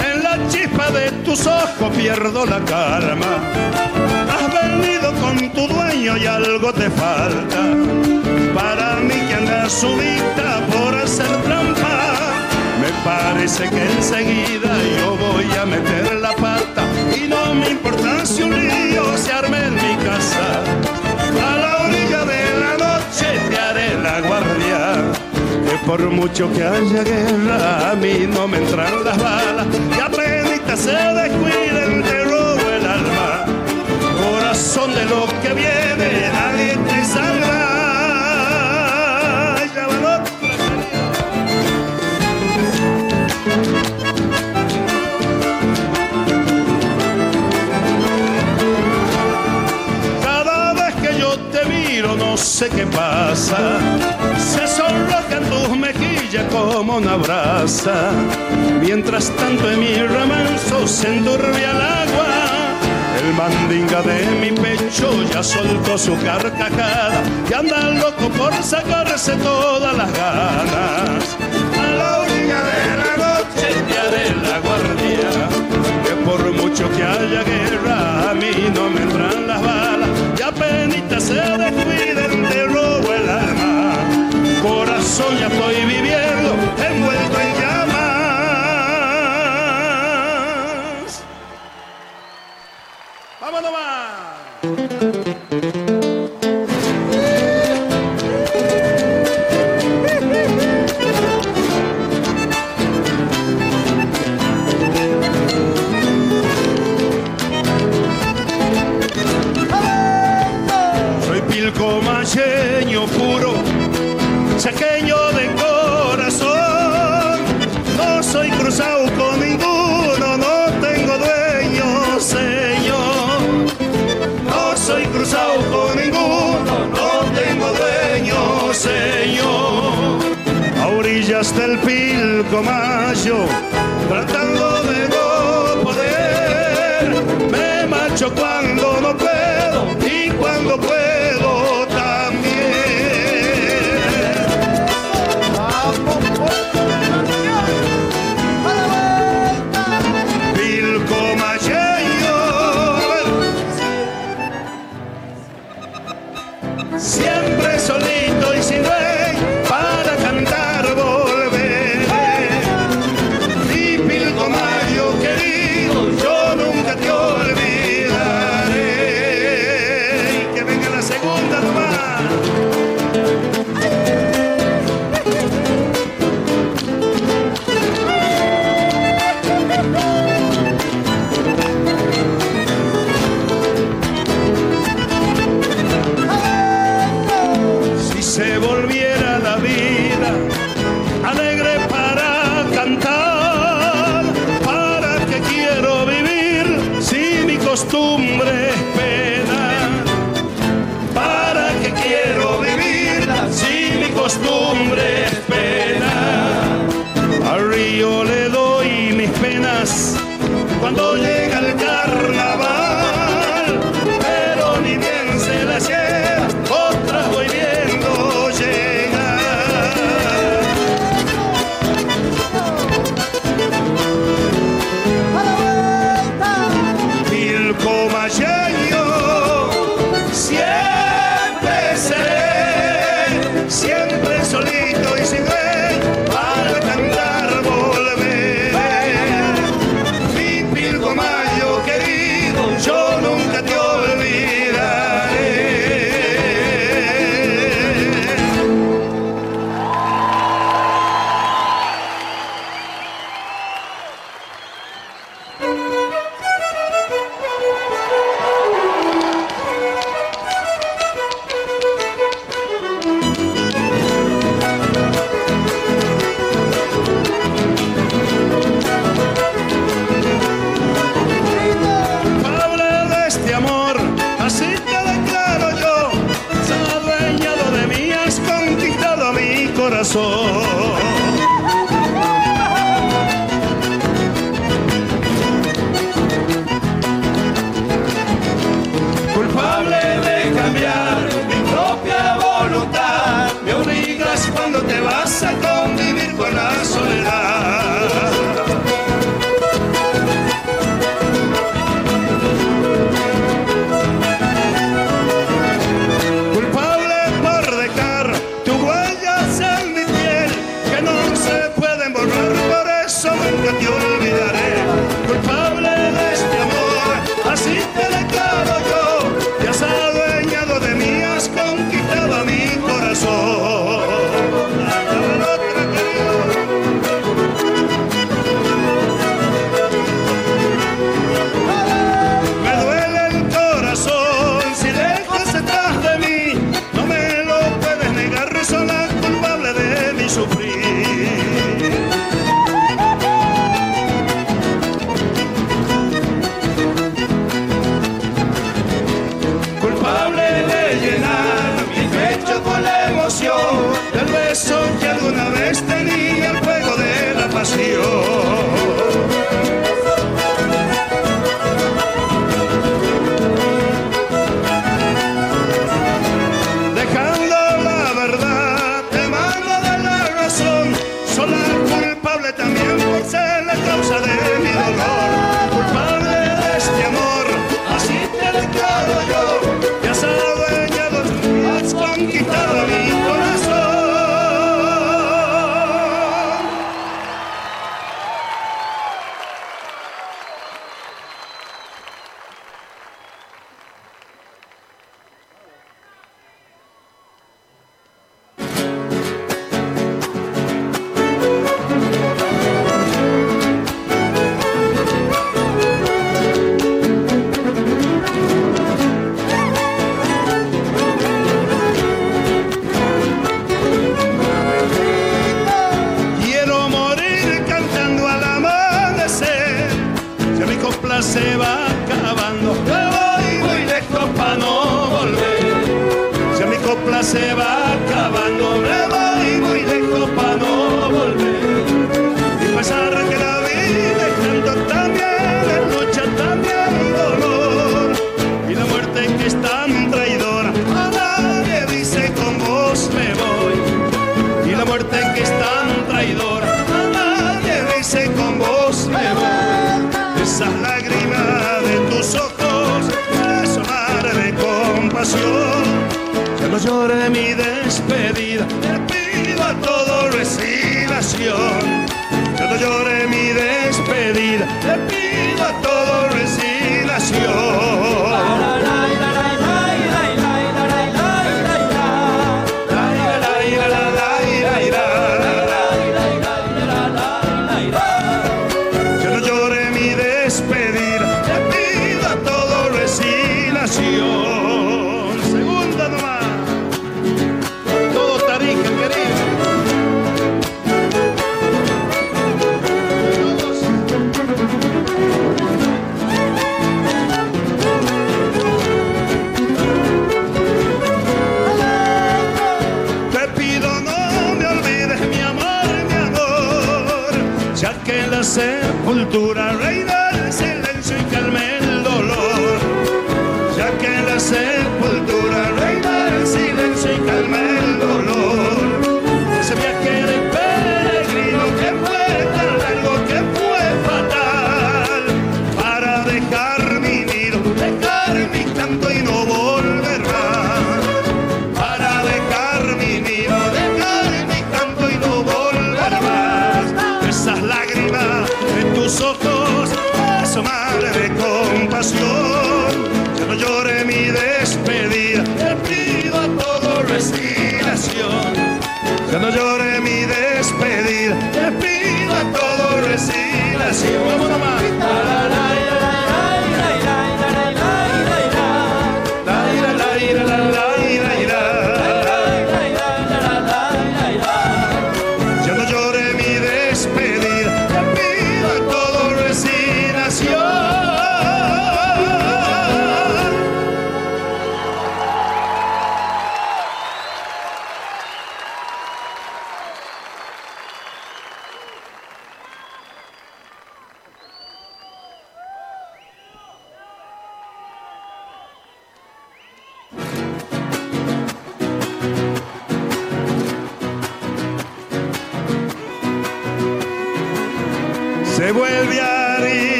En la chispa de tus ojos pierdo la calma. Y algo te falta. Para mí que andas subida por hacer trampa. Me parece que enseguida yo voy a meter la pata. Y no me importa si un lío se arme en mi casa. A la orilla de la noche te haré la guardia. Que por mucho que haya guerra, a mí no me entran las balas. Y apenas se descuiden, te robo el alma. Corazón de lo que viene, No sé qué pasa. Se sonrojan tus mejillas como una brasa. Mientras tanto en mi remanso se enturbia el agua. El mandinga de mi pecho ya soltó su carcajada y anda loco por sacarse todas las ganas. A la orilla de la noche, día de la guardia, que por mucho que haya guerra, a mí no me entran las balas.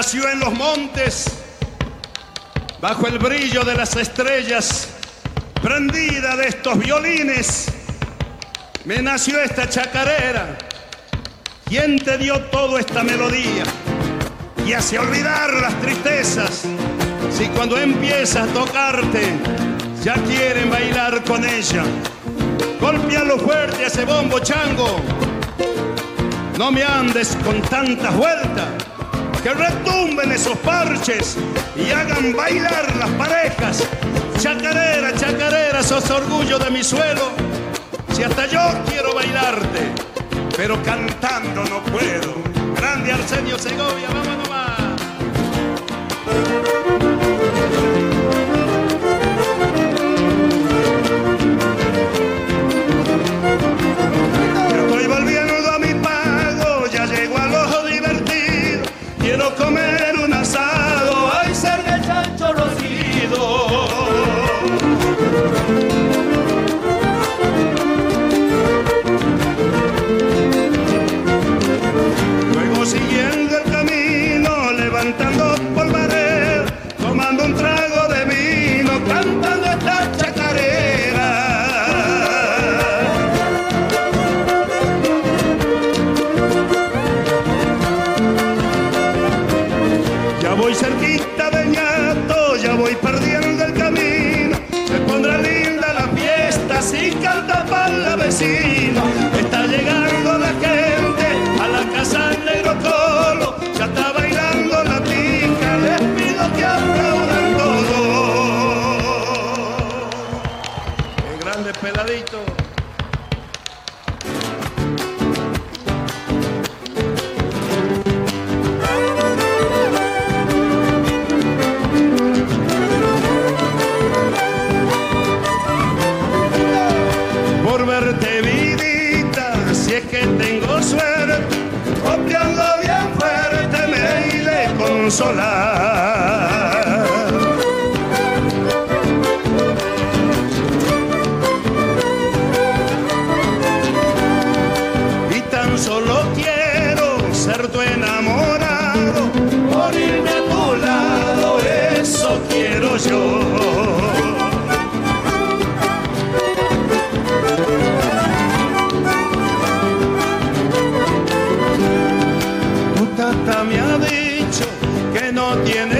nació en los montes, bajo el brillo de las estrellas, prendida de estos violines, me nació esta chacarera. ¿Quién te dio toda esta melodía? Y hace olvidar las tristezas, si cuando empiezas a tocarte, ya quieren bailar con ella. Golpealo fuerte a ese bombo chango. No me andes con tantas vueltas que retumben esos parches y hagan bailar las parejas. Chacarera, chacarera, sos orgullo de mi suelo. Si hasta yo quiero bailarte, pero cantando no puedo. Grande Arsenio Segovia, vamos nomás. tiene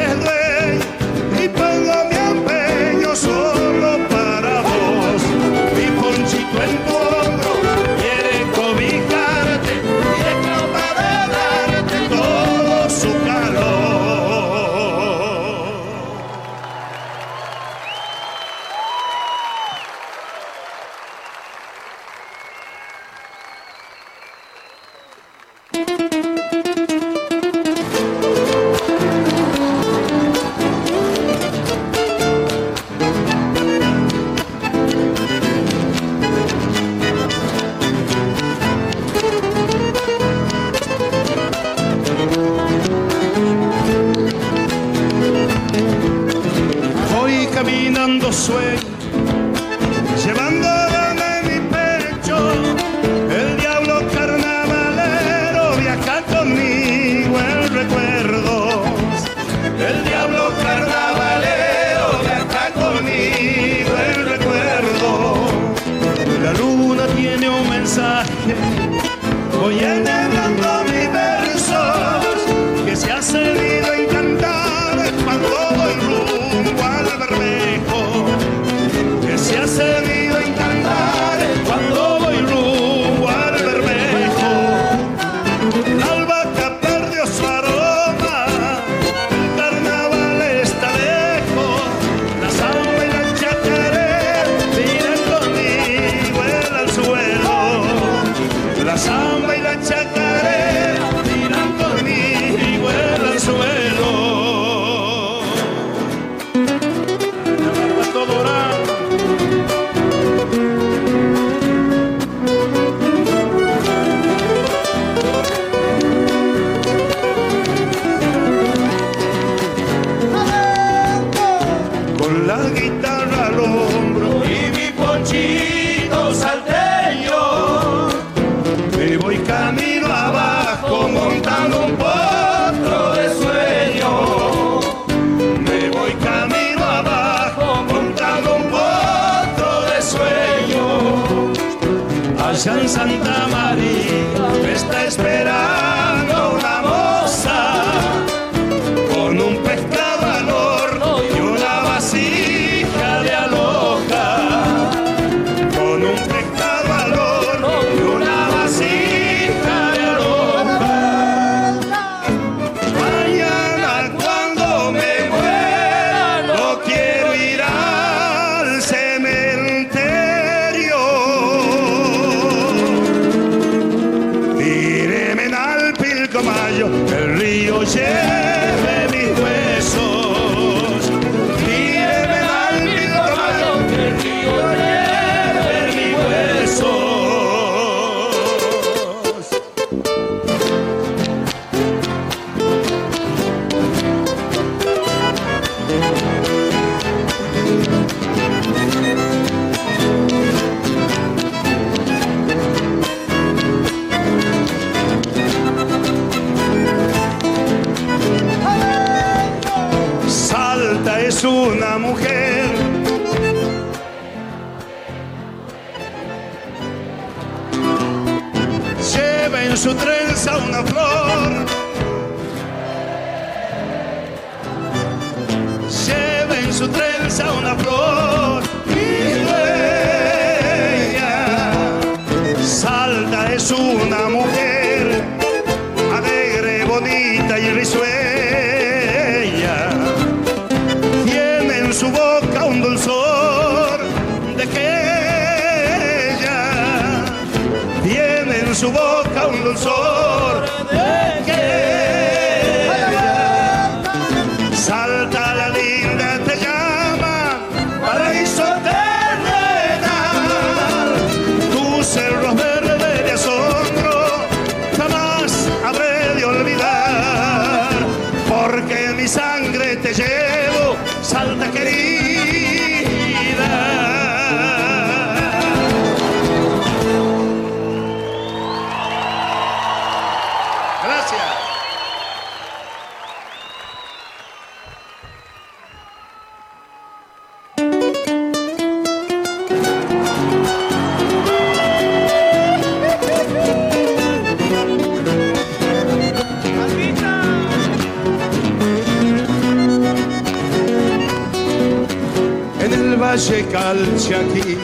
valle Calchaquí.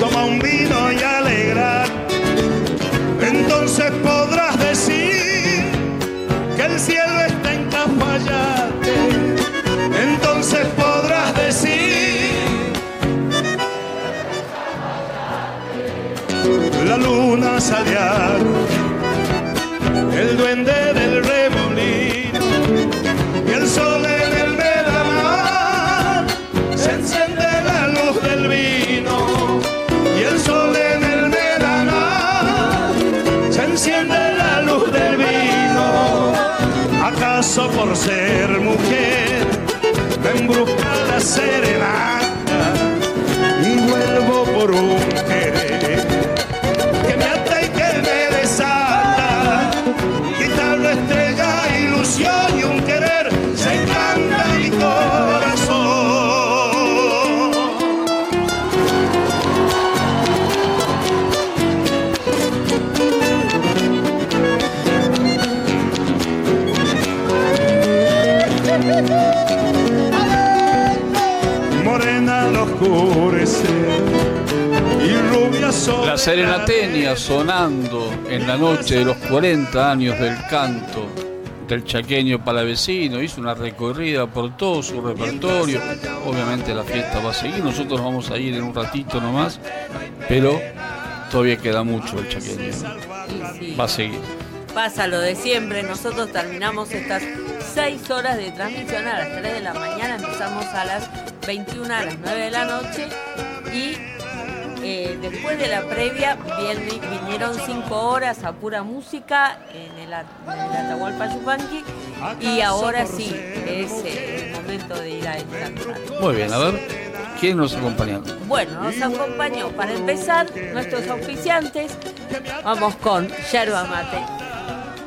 Toma un vino y alegrar, entonces podrás decir que el cielo está en Cafayate. Entonces podrás decir la luna sale por ser mujer me embruja la serenata y vuelvo por un querer La serenatenia sonando en la noche de los 40 años del canto del chaqueño palavecino, hizo una recorrida por todo su repertorio. Obviamente la fiesta va a seguir, nosotros vamos a ir en un ratito nomás, pero todavía queda mucho el chaqueño. Va a seguir. Pasa lo de siempre, nosotros terminamos estas 6 horas de transmisión a las 3 de la mañana, empezamos a las 21 a las 9 de la noche y eh, después de la previa vinieron 5 horas a pura música en el, en el Atahualpa Yupanqui y ahora sí es eh, el momento de ir a esta. Muy bien, a ver, ¿quién nos acompaña? Bueno, nos acompañó para empezar nuestros auspiciantes. Vamos con Yerba Mate.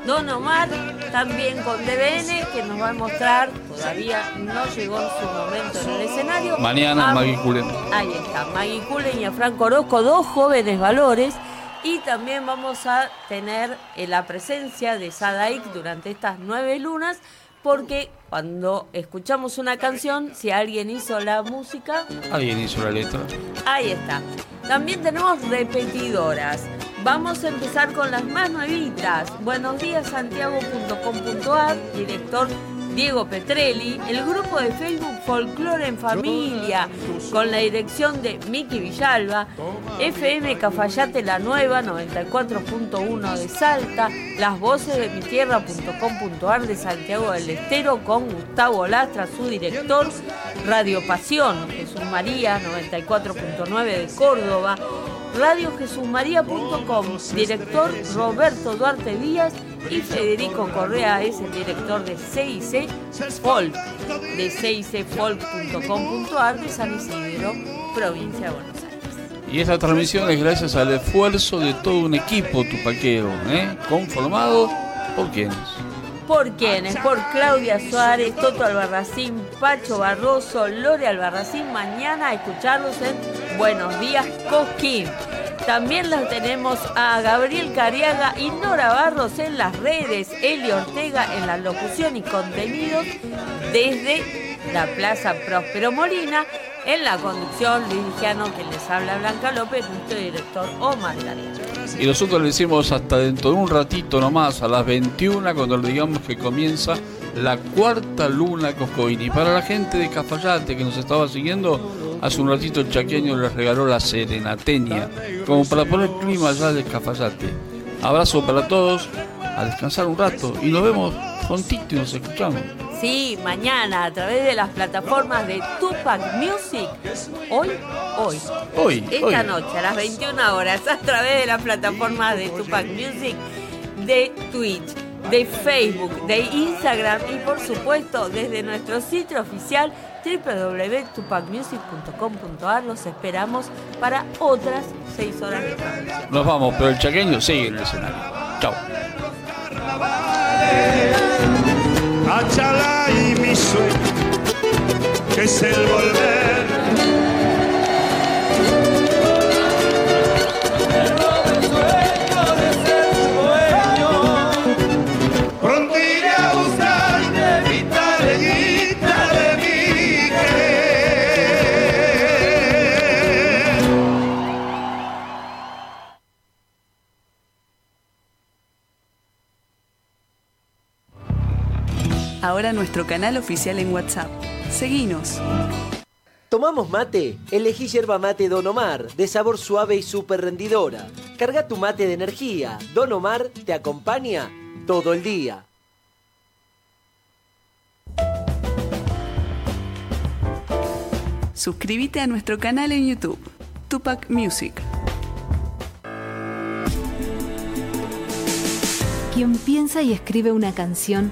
Don Omar, también con DBN, que nos va a mostrar, todavía no llegó su momento en el escenario. Mañana a- Maggie Cullen. Ahí está, Maggie Cullen y a Franco Orozco, dos jóvenes valores Y también vamos a tener eh, la presencia de Sadaik durante estas nueve lunas, porque cuando escuchamos una canción, si alguien hizo la música, Alguien hizo la letra. ahí está. También tenemos repetidoras. Vamos a empezar con las más nuevitas. Buenos días santiago.com.ar, director Diego Petrelli, el grupo de Facebook Folklore en Familia, con la dirección de Miki Villalba, FM Cafayate La Nueva, 94.1 de Salta, las voces de mi tierra.com.ar de Santiago del Estero, con Gustavo Lastra, su director, Radio Pasión, Jesús María, 94.9 de Córdoba, radiojesusmaría.com, director Roberto Duarte Díaz y Federico Correa es el director de CIC Folk, de cicfolk.com.ar de San Isidro, provincia de Buenos Aires. Y esta transmisión es gracias al esfuerzo de todo un equipo tupaquero, ¿eh? conformado por quienes. ¿Por quiénes? Por Claudia Suárez, Toto Albarracín, Pacho Barroso, Lore Albarracín. Mañana a escucharlos en Buenos Días Cosquín. También las tenemos a Gabriel Cariaga y Nora Barros en las redes, Eli Ortega en la locución y contenidos desde la Plaza Próspero Molina, en la conducción Luis Vigiano, que les habla Blanca López, nuestro director Omar García. Y nosotros le decimos hasta dentro de un ratito nomás, a las 21, cuando le digamos que comienza la cuarta luna Coscoín. Y para la gente de Cafayate que nos estaba siguiendo, hace un ratito el chaqueño les regaló la serenateña, como para poner clima allá de Cafayate. Abrazo para todos, a descansar un rato y nos vemos prontito nos escuchamos. Sí, mañana a través de las plataformas de Tupac Music. Hoy, hoy. Hoy, Esta hoy. noche a las 21 horas a través de las plataformas de Tupac Music, de Twitch, de Facebook, de Instagram y por supuesto desde nuestro sitio oficial www.tupacmusic.com.ar. Los esperamos para otras 6 horas de transmisión. Nos vamos, pero el chaqueño sigue en el escenario. Chao. Achala y mi sueño, que es el volver. Ahora nuestro canal oficial en WhatsApp. Seguinos. ¿Tomamos mate? Elegí yerba mate Don Omar, de sabor suave y súper rendidora. Carga tu mate de energía. Don Omar te acompaña todo el día. Suscríbete a nuestro canal en YouTube, Tupac Music. Quien piensa y escribe una canción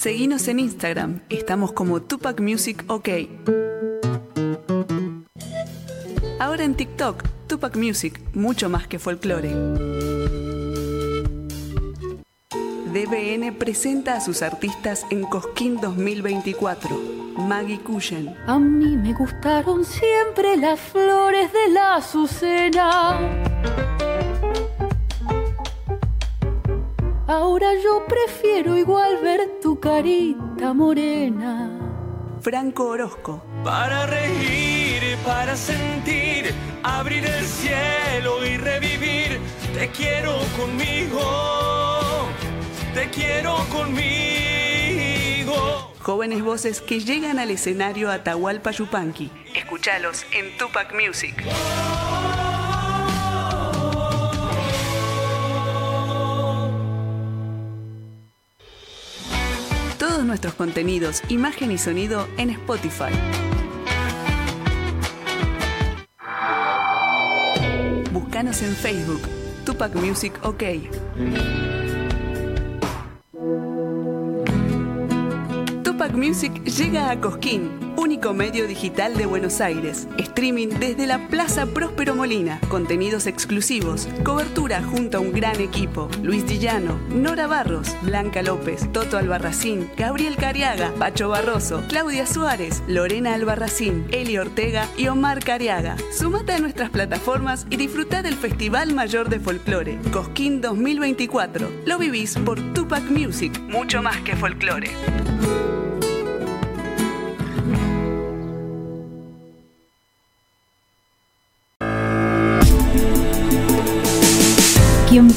Seguinos en Instagram, estamos como Tupac Music OK. Ahora en TikTok, Tupac Music, mucho más que folclore. DBN presenta a sus artistas en Cosquín 2024. Maggie Cushen, A mí me gustaron siempre las flores de la azucena. Ahora yo prefiero igual ver tu carita morena. Franco Orozco, Para reír, para sentir, abrir el cielo y revivir. Te quiero conmigo, te quiero conmigo. jóvenes voces que llegan al escenario Atahualpa Yupanqui. Escuchalos en Tupac Music. nuestros contenidos, imagen y sonido en Spotify. Búscanos en Facebook, Tupac Music OK. Music llega a Cosquín, único medio digital de Buenos Aires. Streaming desde la Plaza Próspero Molina. Contenidos exclusivos. Cobertura junto a un gran equipo. Luis Dillano, Nora Barros, Blanca López, Toto Albarracín, Gabriel Cariaga, Pacho Barroso, Claudia Suárez, Lorena Albarracín, Eli Ortega y Omar Cariaga. Sumate a nuestras plataformas y disfruta del Festival Mayor de Folclore, Cosquín 2024. Lo vivís por Tupac Music, mucho más que folclore.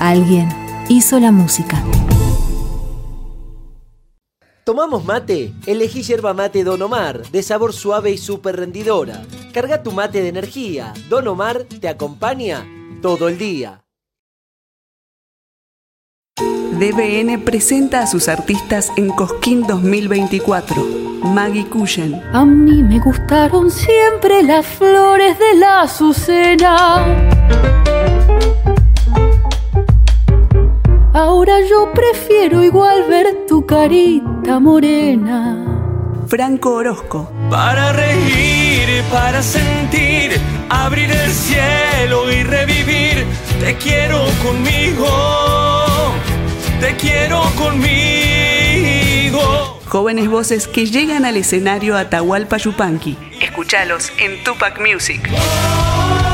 Alguien hizo la música. ¿Tomamos mate? Elegí yerba mate Don Omar, de sabor suave y súper rendidora. Carga tu mate de energía. Don Omar te acompaña todo el día. DBN presenta a sus artistas en Cosquín 2024. Maggie Cushen, A mí me gustaron siempre las flores de la azucena. Ahora yo prefiero igual ver tu carita morena. Franco Orozco, Para reír, para sentir, abrir el cielo y revivir. Te quiero conmigo, te quiero conmigo. jóvenes voces que llegan al escenario Atahualpa Yupanqui. Escúchalos en Tupac Music. Oh,